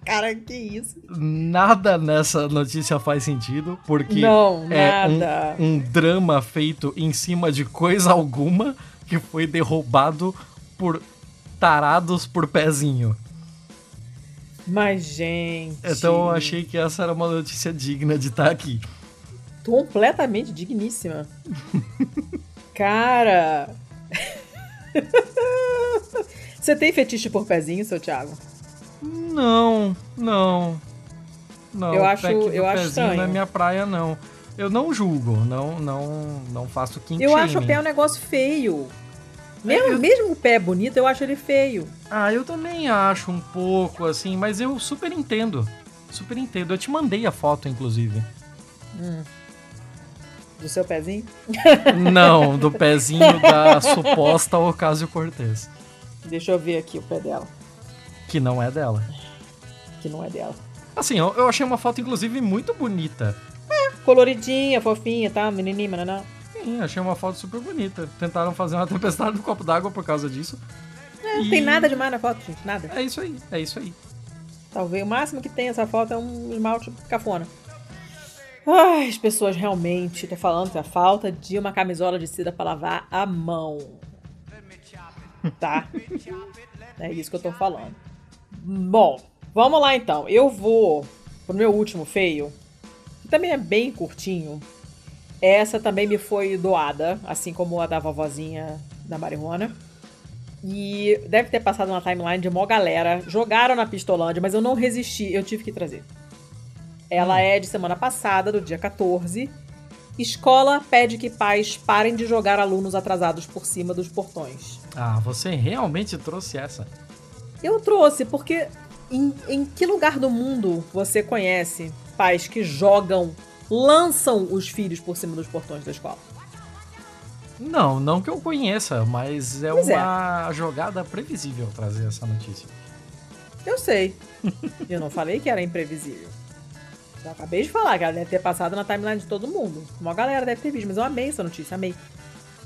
Cara, que isso?
Nada nessa notícia faz sentido, porque
Não,
é
nada.
um, um drama feito em cima de coisa alguma que foi derrubado por tarados por pezinho.
Mas, gente.
Então eu achei que essa era uma notícia digna de estar aqui.
Completamente digníssima. Cara. Você tem fetiche por pezinho, seu Thiago?
Não, não. Não,
Eu acho- eu acho
pezinho não é
estranho.
minha praia, não. Eu não julgo, não, não, não faço kink
Eu acho o pé um negócio feio. Mesmo, mesmo o pé bonito, eu acho ele feio.
Ah, eu também acho um pouco, assim, mas eu super entendo. Super entendo. Eu te mandei a foto, inclusive.
Do seu pezinho?
Não, do pezinho da suposta Ocasio Cortez.
Deixa eu ver aqui o pé dela.
Que não é dela.
Que não é dela.
Assim, eu, eu achei uma foto, inclusive, muito bonita.
Coloridinha, fofinha, tá? Menininha, mananá.
Sim, achei uma foto super bonita. Tentaram fazer uma tempestade no copo d'água por causa disso.
É, Não
E-
tem nada demais na foto, gente. Nada.
É isso aí, é isso aí.
Talvez o máximo que tem essa foto é um esmalte cafona. Ai, as pessoas realmente, tô falando que a falta de uma camisola de seda pra lavar a mão. Tá? É isso que eu tô falando. Bom, vamos lá então. Eu vou pro meu último feio, que também é bem curtinho. Essa também me foi doada, assim como a da vovozinha da marihuana. E deve ter passado uma timeline de mó galera. Jogaram na Pistolândia, mas eu não resisti, eu tive que trazer. Ela é de semana passada, do dia 14. Escola pede que pais parem de jogar alunos atrasados por cima dos portões.
Ah, você realmente trouxe essa.
Eu trouxe porque em, em que lugar do mundo você conhece pais que jogam, lançam os filhos por cima dos portões da escola?
Não, não que eu conheça, mas é
Pois é.
uma jogada previsível trazer essa notícia.
Eu sei. Eu não falei que era imprevisível. Eu acabei de falar que ela deve ter passado na timeline de todo mundo. Uma galera deve ter visto, mas eu amei essa notícia, amei.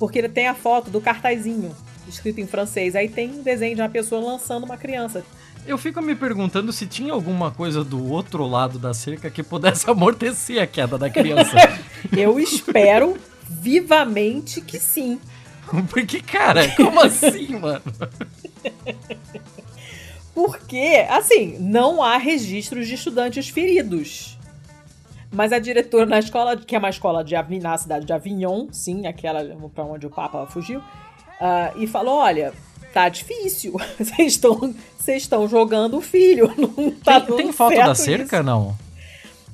Porque ele tem a foto do cartazinho, escrito em francês. Aí tem um desenho de uma pessoa lançando uma criança.
Eu fico me perguntando se tinha alguma coisa do outro lado da cerca que pudesse amortecer a queda da criança.
Eu espero vivamente que sim.
Porque, cara, como assim, mano?
Porque, assim, não há registros de estudantes feridos. Mas a diretora na escola, que é uma escola de, na cidade de Avignon, sim, aquela pra onde o Papa fugiu, ah, e falou: olha, tá difícil. Vocês estão, vocês estão jogando o filho. Não tá
Tem, tem foto da cerca,
isso."
não?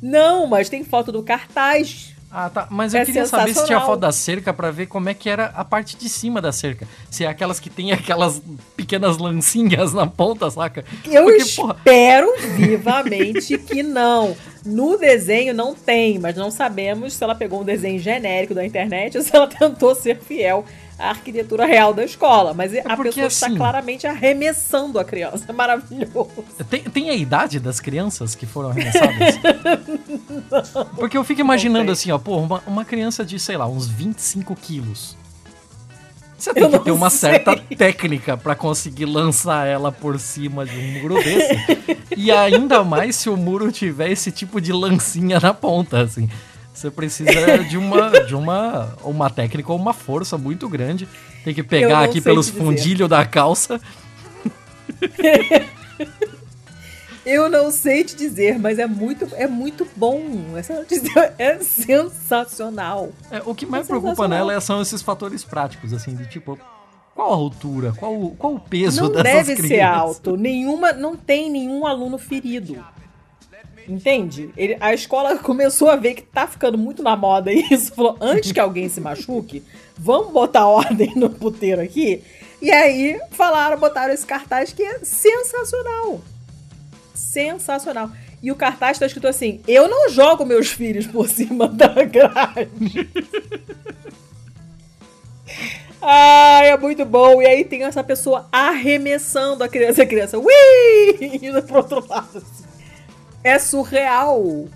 Não, mas tem foto do cartaz.
Ah, tá. Mas eu
É
queria saber se tinha foto da cerca pra ver como é que era a parte de cima da cerca. Se é aquelas que tem aquelas pequenas lancinhas na ponta, saca?
Eu
Porque, porra,
espero vivamente que não. No desenho não tem, mas não sabemos se ela pegou um desenho genérico da internet ou se ela tentou ser fiel à arquitetura real da escola. Mas a
É porque,
pessoa está
assim-
claramente arremessando a criança. É maravilhoso.
Tem, tem a idade das crianças que foram arremessadas? Porque eu fico imaginando assim, ó, pô, uma, uma criança de, sei lá, uns 25 quilos. Você
Eu
tem que
não
ter uma
sei.
certa técnica pra conseguir lançar ela por cima de um muro desse. e ainda mais se o muro tiver esse tipo de lancinha na ponta, assim. Você precisa de uma, de uma, uma técnica ou uma força muito grande. Tem que pegar
não
aqui pelos fundilhos da calça.
Eu não sei te dizer, mas é muito, é muito bom. É sensacional.
É, o que mais
É
preocupa nela é- são esses fatores práticos, assim, de tipo, qual a altura, qual, o- qual o peso
não
dessas
deve
crianças?
ser alto. Nenhuma, não tem nenhum aluno ferido. Entende? Ele- a escola começou a ver que tá ficando muito na moda isso. Falou, antes que alguém se machuque, vamos botar ordem no puteiro aqui. E aí falaram, botaram esse cartaz que é sensacional. Sensacional. E o cartaz tá escrito assim: Eu não jogo meus filhos por cima da grade. Ai, é muito bom. E aí tem essa pessoa arremessando a criança. A criança, ui! Indo pro outro lado. assim. É surreal.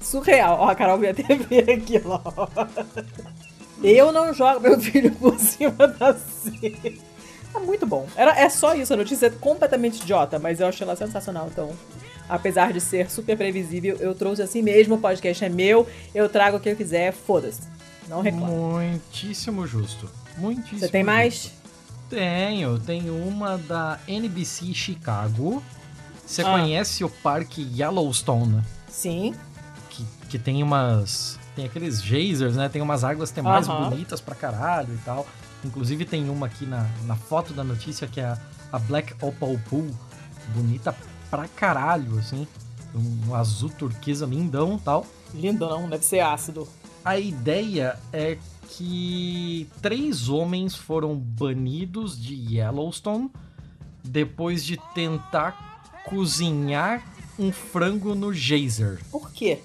Surreal. Ó, a Carol vê a TV aqui, ó. Eu não jogo meu filho por cima da cerca. É muito bom. Era, é só isso, a notícia é completamente idiota, mas eu achei ela sensacional, então apesar de ser super previsível, eu trouxe assim mesmo, o podcast é meu, eu trago o que eu quiser, foda-se. Não reclamo.
Muitíssimo justo. Muitíssimo
Você tem mais?
justo. Tenho, tenho uma da NBC Chicago. Você
Ah.
conhece o parque Yellowstone?
Sim.
Que, que tem umas. Tem aqueles geysers, né? Tem umas águas termais
Aham.
bonitas pra caralho e tal. Inclusive tem uma aqui na, na foto da notícia que é a, a Black Opal Pool. Bonita pra caralho, assim. Um azul turquesa lindão e tal.
Lindo não, deve ser ácido.
A ideia é que três homens foram banidos de Yellowstone depois de tentar cozinhar um frango no geyser.
Por quê?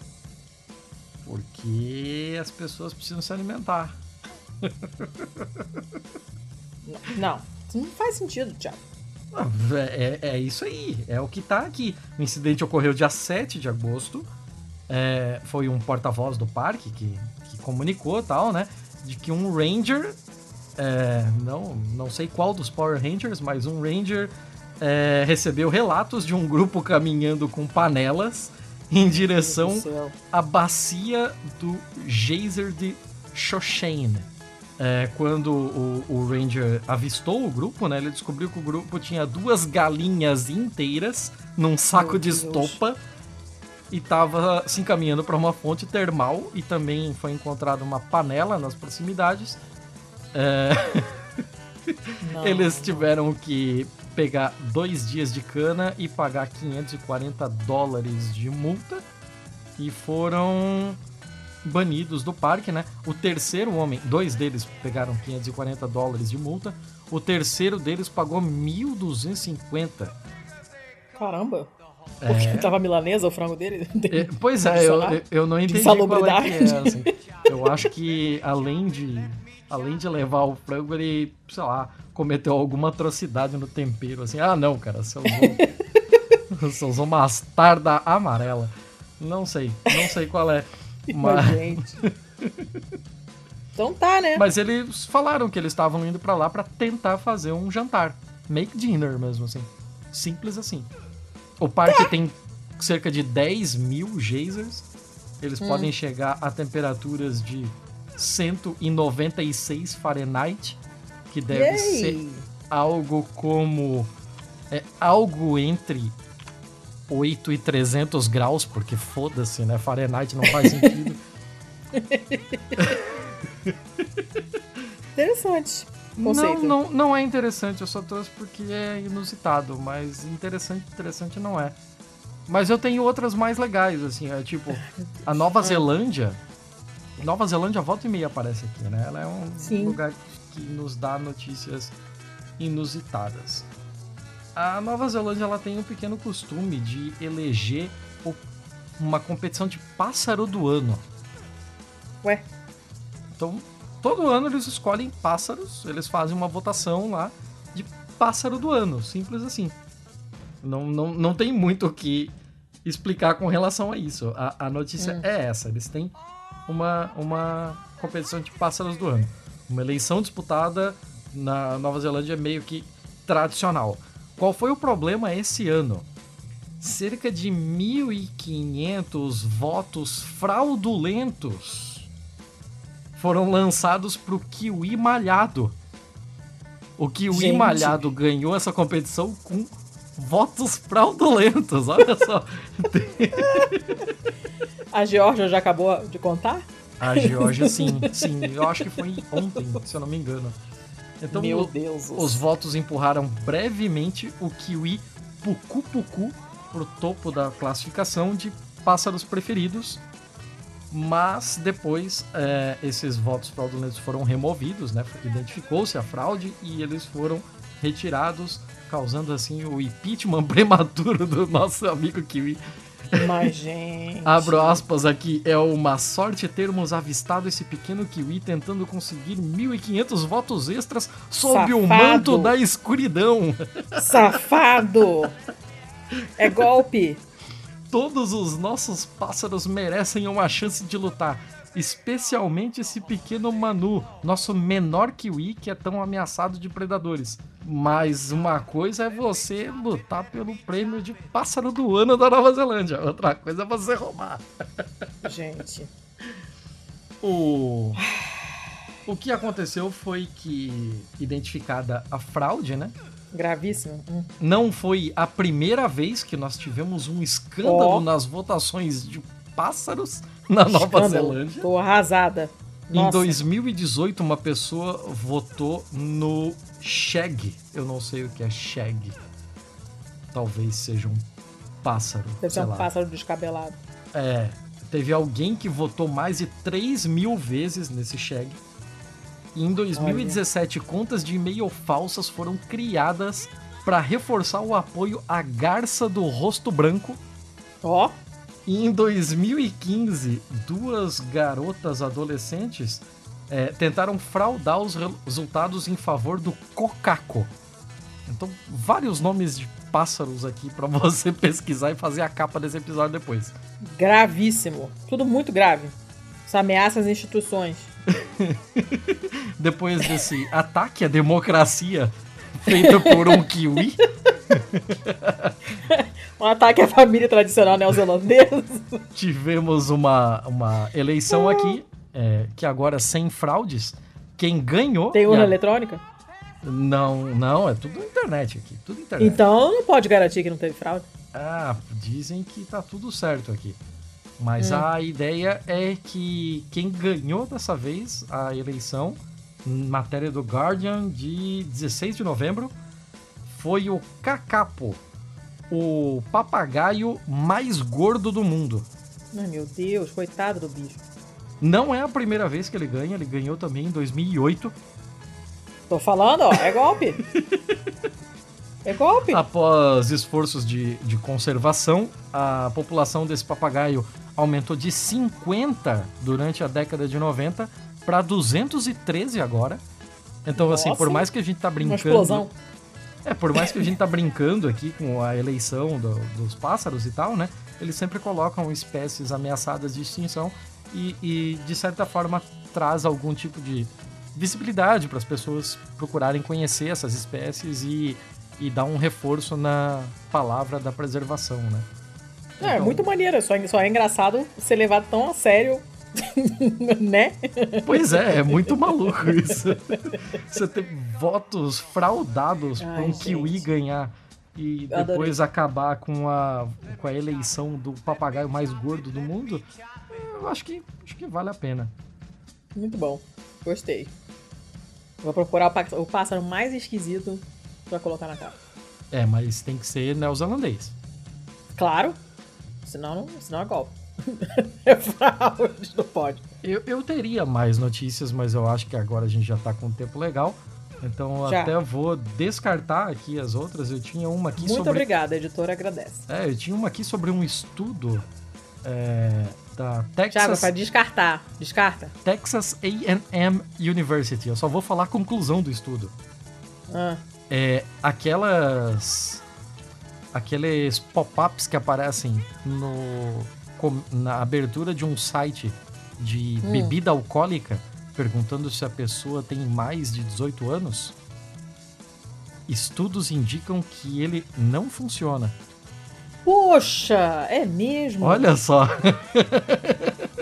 Porque as pessoas precisam se alimentar.
Não, isso não faz sentido, Thiago.
Ah, É, é isso aí, é o que tá aqui. O incidente ocorreu dia 7 de agosto. É, foi um porta-voz do parque que, que comunicou tal, né? De que um Ranger, é, não, não sei qual dos Power Rangers, mas um Ranger é, recebeu relatos de um grupo caminhando com panelas em direção a bacia do geyser de Shoshane. É, quando o, o Ranger avistou o grupo, né, ele descobriu que o grupo tinha duas galinhas inteiras num saco
Meu
de
Deus.
estopa e estava se encaminhando para uma fonte termal e também foi encontrada uma panela nas proximidades. É,
Não,
eles tiveram que pegar dois dias de cana e pagar 540 dólares de multa e foram banidos do parque, né? O terceiro homem, dois deles pegaram 540 dólares de multa, o terceiro deles pagou 1.250.
Caramba. Porque
É.
tava milanesa o frango dele?
É, pois é, eu, eu não entendi qual é que é, assim. Eu acho que além de além de levar o frango, ele, sei lá, cometeu alguma atrocidade no tempero, assim. Ah, não, cara, você usou, você usou mostarda amarela. Não sei, não sei qual é.
Mas, gente. Então tá, né?
mas eles falaram que eles estavam indo pra lá pra tentar fazer um jantar. Make dinner mesmo, assim. Simples assim. O parque tem cerca de 10 mil geysers. Eles podem chegar a temperaturas de 196 Fahrenheit, que deve
Yay!
ser algo como. É algo entre 8 e 300 graus, porque foda-se, né? Fahrenheit não faz sentido.
Interessante.
Não, não, não é interessante, eu só trouxe porque é inusitado, mas interessante, interessante não é. Mas eu tenho outras mais legais, assim, é tipo, a Nova Zelândia. Nova Zelândia volta e meia aparece aqui, né? Ela é um
Sim.
lugar que nos dá notícias inusitadas. A Nova Zelândia ela tem um pequeno costume de eleger uma competição de pássaro do ano.
Ué,
Então, todo ano eles escolhem pássaros, eles fazem uma votação lá de pássaro do ano, simples assim. Não, não, não tem muito o que explicar com relação a isso. A, a notícia
Hum.
é essa: eles têm uma, uma competição de pássaros do ano. Uma eleição disputada na Nova Zelândia meio que tradicional. Qual foi o problema esse ano? Cerca de 1.500 votos fraudulentos foram lançados pro Kiwi Malhado. O Kiwi
Gente.
Malhado ganhou essa competição com votos fraudulentos, olha só.
a Georgia já acabou de contar?
A Georgia, sim, sim. Eu acho que foi ontem, se eu não me engano. Então,
Meu Deus.
os votos empurraram brevemente o Kiwi Pucu Pucu pro topo da classificação de pássaros preferidos. Mas depois é, esses votos fraudulentos foram removidos, né? Identificou-se a fraude e eles foram retirados, causando assim o impeachment prematuro do nosso amigo Kiwi.
Mas, gente.
Abro aspas aqui, é uma sorte termos avistado esse pequeno kiwi tentando conseguir 1.500 votos extras sob o
Safado.
manto da escuridão.
Safado! É golpe.
Todos os nossos pássaros merecem uma chance de lutar. Especialmente esse pequeno Manu, nosso menor kiwi que é tão ameaçado de predadores. Mas uma coisa é você lutar pelo prêmio de pássaro do ano da Nova Zelândia, outra coisa é você roubar.
Gente.
O o que aconteceu foi que identificada a fraude, né?
Gravíssimo. Hum.
Não foi a primeira vez que nós tivemos um escândalo
Oh.
nas votações de pássaros na Nova
Escândalo.
Zelândia.
Tô arrasada.
Em
Nossa.
2018, uma pessoa votou no shag. Eu não sei o que é shag. Talvez seja um pássaro.
Deve ser um
lá.
pássaro descabelado.
É. Teve alguém que votou mais de 3 mil vezes nesse shag. E em 2017, contas de e-mail falsas foram criadas para reforçar o apoio à garça do rosto branco.
Ó,
E em 2015, duas garotas adolescentes é, tentaram fraudar os re- resultados em favor do cocaco. Então, vários nomes de pássaros aqui para você pesquisar e fazer a capa desse episódio depois.
gravíssimo. Tudo muito grave. Isso ameaça as instituições.
Depois desse ataque à democracia feito por um kiwi,
Um ataque à família tradicional neozelandesa.
tivemos uma, uma eleição aqui, é, que agora sem fraudes. Quem ganhou.
Tem urna
a-
eletrônica?
Não, não, é tudo internet aqui. Tudo internet.
Então não pode garantir que não teve fraude.
Ah, dizem que tá tudo certo aqui. Mas a ideia é que quem ganhou dessa vez a eleição, matéria do Guardian de 16 de novembro, foi o Cacapo, o papagaio mais gordo do mundo.
Ai, meu Deus, coitado do bicho.
Não é a primeira vez que ele ganha, ele ganhou também em 2008,
Tô falando, ó, é golpe. É golpe.
Após esforços de, de conservação, a população desse papagaio aumentou de 50 durante a década de 90 para 213 agora. Então, assim,
Nossa,
por mais que a gente tá
Uma
brincando.
explosão.
É, por mais que a gente tá brincando aqui com a eleição do- dos pássaros e tal, né? Eles sempre colocam espécies ameaçadas de extinção e, e, de certa forma, traz algum tipo de visibilidade para as pessoas procurarem conhecer essas espécies e, e dar um reforço na palavra da preservação, né?
É, é
Então-
muito maneiro, só, só é engraçado ser levado tão a sério, né?
Pois é, é muito maluco isso. Você ter votos fraudados para um kiwi
gente.
ganhar e depois acabar com a, com a eleição do papagaio mais gordo do mundo, eu acho que, acho que vale a pena.
Muito bom, gostei. Vou procurar o, pá- o pássaro mais esquisito pra colocar na capa.
É, mas tem que ser neozelandês.
Claro, senão, não, senão é golpe. é fraude, não pode.
Eu, eu teria mais notícias, mas eu acho que agora a gente já tá com um tempo legal. Então eu
Já.
até vou descartar aqui as outras. Eu tinha uma aqui
Muito
sobre.
obrigada, a editora agradece.
É, eu tinha uma aqui sobre um estudo é, da
Thiago,
Texas,
pra descartar. Descarta.
Texas A&M University. Eu só vou falar a conclusão do estudo.
Ah,
É, aquelas aqueles pop-ups que aparecem no na abertura de um site de
Hum.
bebida alcoólica perguntando se a pessoa tem mais de 18 anos. Estudos indicam que ele não funciona.
Poxa, é mesmo?
Olha só.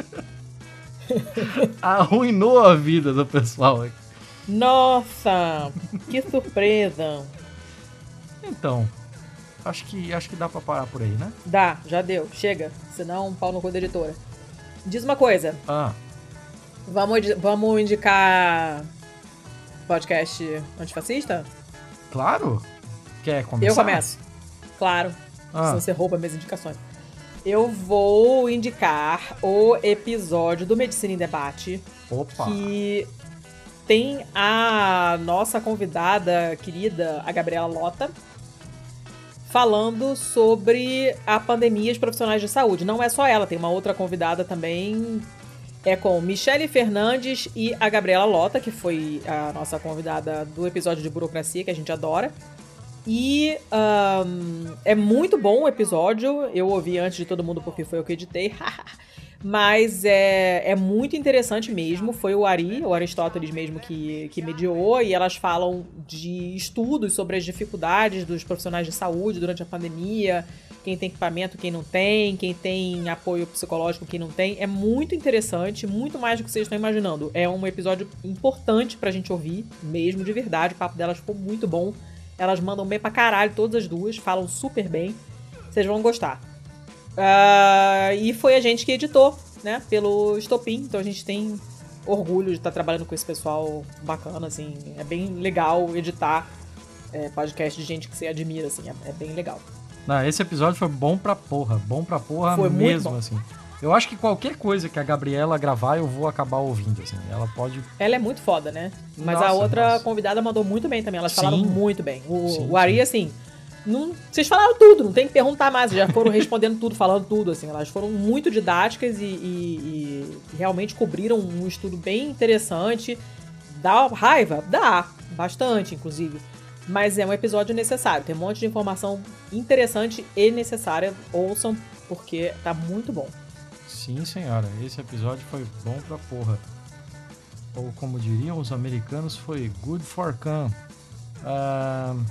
Arruinou a vida do pessoal.
Nossa, que surpresa.
Então, acho que acho que dá pra parar por aí, né?
Dá, já deu. Chega. Senão, um pau no cu da editora. Diz uma coisa.
Ah,
Vamos, vamos indicar podcast antifascista?
claro. Quer começar?
Eu começo. Claro.
Ah.
Senão você rouba minhas indicações. Eu vou indicar o episódio do Medicina em Debate,
Opa.
que tem a nossa convidada querida, a Gabriela Lota, falando sobre a pandemia de profissionais de saúde. Não é só ela, tem uma outra convidada também. É com Michele Fernandes e a Gabriela Lota, que foi a nossa convidada do episódio de burocracia, que a gente adora. E ahn, é muito bom o episódio. Eu ouvi antes de todo mundo porque foi eu que editei. Mas é, é muito interessante mesmo. Foi o Ari, o Aristóteles mesmo, que, que mediou, e elas falam de estudos sobre as dificuldades dos profissionais de saúde durante a pandemia, quem tem equipamento, quem não tem, quem tem apoio psicológico, quem não tem. É muito interessante, muito mais do que vocês estão imaginando. É um episódio importante pra gente ouvir, mesmo de verdade. O papo delas ficou muito bom. Elas mandam bem pra caralho, todas as duas, falam super bem. Vocês vão gostar. Uh, e foi a gente que editou, né? Pelo Estopim. Então a gente tem orgulho de estar trabalhando com esse pessoal bacana, assim. É bem legal editar é, podcast de gente que você admira, assim. É, é bem legal.
Não, esse episódio foi bom pra porra. Bom pra porra foi mesmo, assim. Eu acho que qualquer coisa que a Gabriela gravar, eu vou acabar ouvindo, assim. Ela pode.
Ela é muito foda, né? Mas nossa, a outra nossa. convidada mandou muito bem também. Elas sim. falaram muito bem. O, sim, o Ari, sim. assim, não, vocês falaram tudo, não tem que perguntar mais. Já foram respondendo tudo, falando tudo, assim. Elas foram muito didáticas e, e, e realmente cobriram um estudo bem interessante. Dá raiva? Dá. Bastante, inclusive. Mas é um episódio necessário. Tem um monte de informação interessante e necessária. Ouçam, porque tá muito bom.
Sim, senhora. Esse episódio foi bom pra porra. Ou como diriam os americanos, foi good for come. Uh,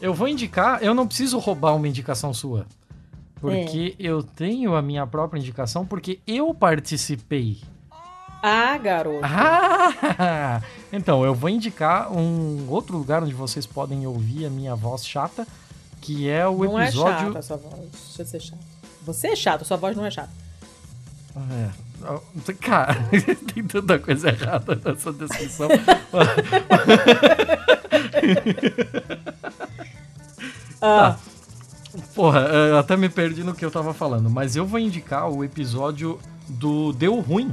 eu vou indicar, eu não preciso roubar uma indicação sua. Porque é. eu tenho a minha própria indicação, porque eu participei.
Ah, garoto.
Ah! Então, eu vou indicar um outro lugar onde vocês podem ouvir a minha voz chata, que é o não episódio. Não é chata a
sua voz. Deixa eu ser chato. Você é chato, sua voz não é chata.
É. Cara, tem tanta coisa errada nessa descrição. Ah. Tá. Porra, eu até me perdi no que eu tava falando, mas eu vou indicar o episódio do Deu Ruim,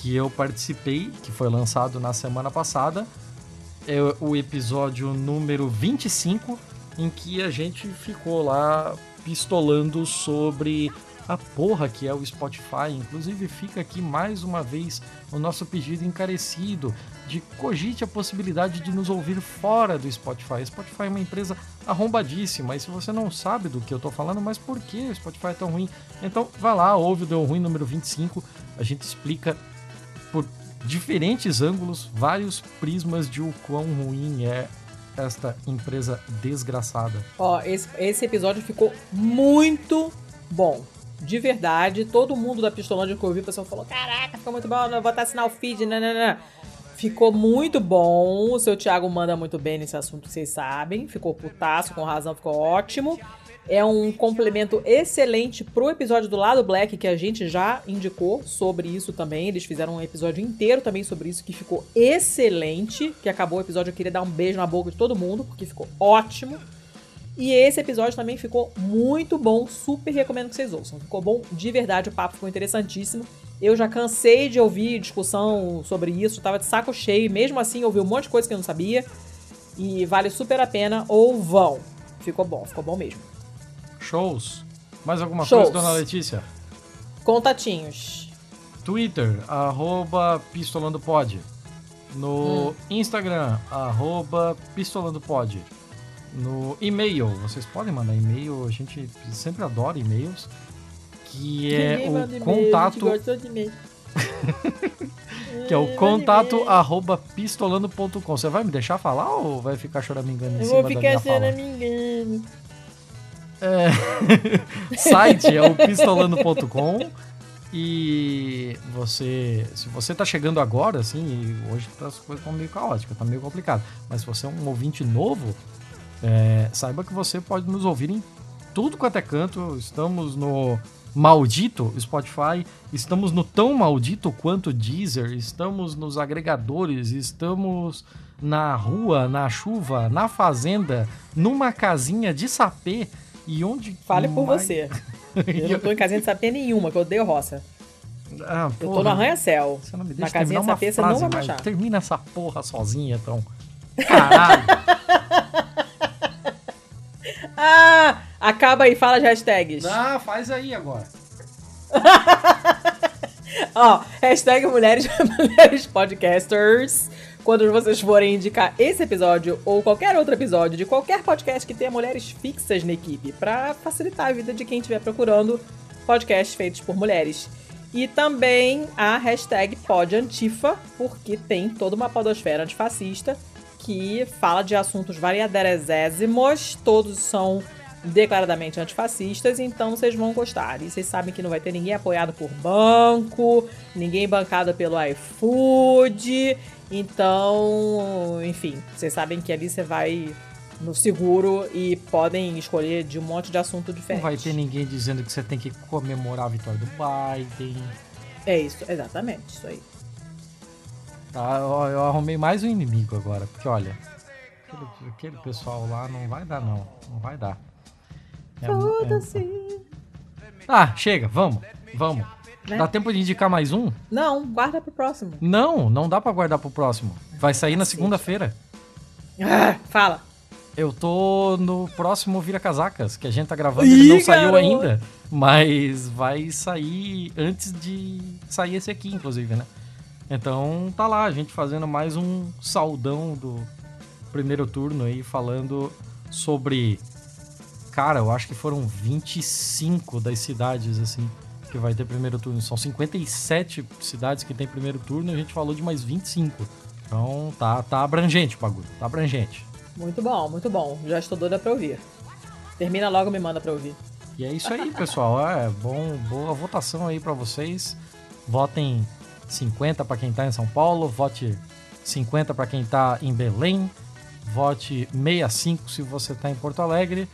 que eu participei, que foi lançado na semana passada. É o episódio número 25, em que a gente ficou lá pistolando sobre a porra que é o Spotify. Inclusive, fica aqui mais uma vez o nosso pedido encarecido de cogite a possibilidade de nos ouvir fora do Spotify. Spotify é uma empresa arrombadíssima, e se você não sabe do que eu tô falando, mas por que o Spotify é tão ruim, então vai lá, ouve o Deu Ruim número 25, a gente explica diferentes ângulos, vários prismas de o quão ruim é esta empresa desgraçada.
Ó, esse, esse episódio ficou muito bom de verdade. Todo mundo da Pistolândia que eu ouvi, o pessoal falou: Caraca, ficou muito bom, não vou até assinar o feed, nanana. Ficou muito bom. O seu Thiago manda muito bem nesse assunto, vocês sabem. Ficou putaço, com razão, ficou ótimo. É um complemento excelente pro episódio do lado Black que a gente já indicou sobre isso também. Eles fizeram um episódio inteiro também sobre isso que ficou excelente. Que acabou o episódio, eu queria dar um beijo na boca de todo mundo, porque ficou ótimo. E esse episódio também ficou muito bom, super recomendo que vocês ouçam. Ficou bom de verdade, o papo ficou interessantíssimo. Eu já cansei de ouvir discussão sobre isso, tava de saco cheio, mesmo assim ouvi um monte de coisa que eu não sabia. E vale super a pena, ou vão. Ficou bom, ficou bom mesmo.
Shows. Mais alguma Shows. coisa, dona Letícia?
Contatinhos.
Twitter, arroba pistolandopod. No hum. Instagram, arroba pistolandopod no e-mail. Vocês podem mandar e-mail, a gente sempre adora e-mails. Que é o contato. que é o contato arroba pistolando.com. Você vai me deixar falar ou vai ficar choramingando em Eu cima da minha fala? Eu vou ficar choramingando. É... site é o pistolando.com e você, se você tá chegando agora, assim, hoje as coisas estão meio caóticas, tá meio complicado, mas se você é um ouvinte novo, é, saiba que você pode nos ouvir em tudo quanto é canto. Estamos no maldito Spotify, estamos no tão maldito quanto Deezer, estamos nos agregadores, estamos na rua, na chuva, na fazenda, numa casinha de sapê e onde.
Fale por mais... você. Eu não tô em casinha de sapê nenhuma, que eu odeio roça. Ah, eu tô no arranha-céu. Na casinha de sapê você não vai achar.
Termina essa porra sozinha, então. Caralho.
Ah! Acaba aí, fala as hashtags.
Ah, faz aí agora.
Ó, hashtag mulheres, mulheres podcasters. Quando vocês forem indicar esse episódio ou qualquer outro episódio de qualquer podcast que tenha mulheres fixas na equipe, para facilitar a vida de quem estiver procurando podcasts feitos por mulheres. E também a hashtag PodAntifa, porque tem toda uma podosfera antifascista que fala de assuntos variaderesésimos, todos são declaradamente antifascistas, então vocês vão gostar. E vocês sabem que não vai ter ninguém apoiado por banco, ninguém bancado pelo iFood. Então, enfim, vocês sabem que ali você vai no seguro e podem escolher de um monte de assunto diferente.
Não vai ter ninguém dizendo que você tem que comemorar a vitória do Biden.
É isso, exatamente, isso aí.
Tá, eu, eu arrumei mais um inimigo agora, porque olha, aquele, aquele pessoal lá não vai dar não, não vai dar. É,
Foda-se.
é... Ah, chega, vamos, vamos.
Né?
Dá tempo de indicar mais um?
Não, guarda pro próximo.
Não, não dá pra guardar pro próximo. Vai sair na segunda-feira.
Ah, fala.
Eu tô no próximo Vira Casacas, que a gente tá gravando,
Ih,
ele não saiu
garoto!
ainda. Mas vai sair antes de sair esse aqui, inclusive, né? Então tá lá, a gente fazendo mais um saudão do primeiro turno aí, falando sobre. Cara, eu acho que foram 25 das cidades, assim, que vai ter primeiro turno. São 57 cidades que tem primeiro turno e a gente falou de mais 25. Então tá, tá abrangente o bagulho, tá abrangente.
Muito bom, muito bom. Já estou doida pra ouvir. Termina logo me manda pra ouvir.
E é isso aí, pessoal. É bom, boa votação aí pra vocês. Votem 50 pra quem tá em São Paulo, vote 50 pra quem tá em Belém, vote 65 se você tá em Porto Alegre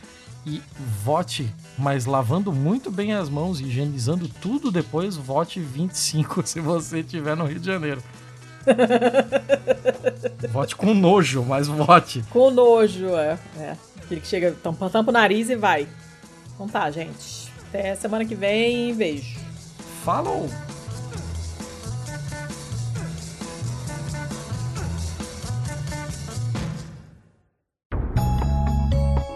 e vote, mas lavando muito bem as mãos, higienizando tudo depois, vote 25 se você estiver no Rio de Janeiro. vote com nojo, mas vote.
Com nojo, é. é. Aquele que chega, tampa, tampa o nariz e vai. Então tá, gente. Até semana que vem. Beijo.
Falou!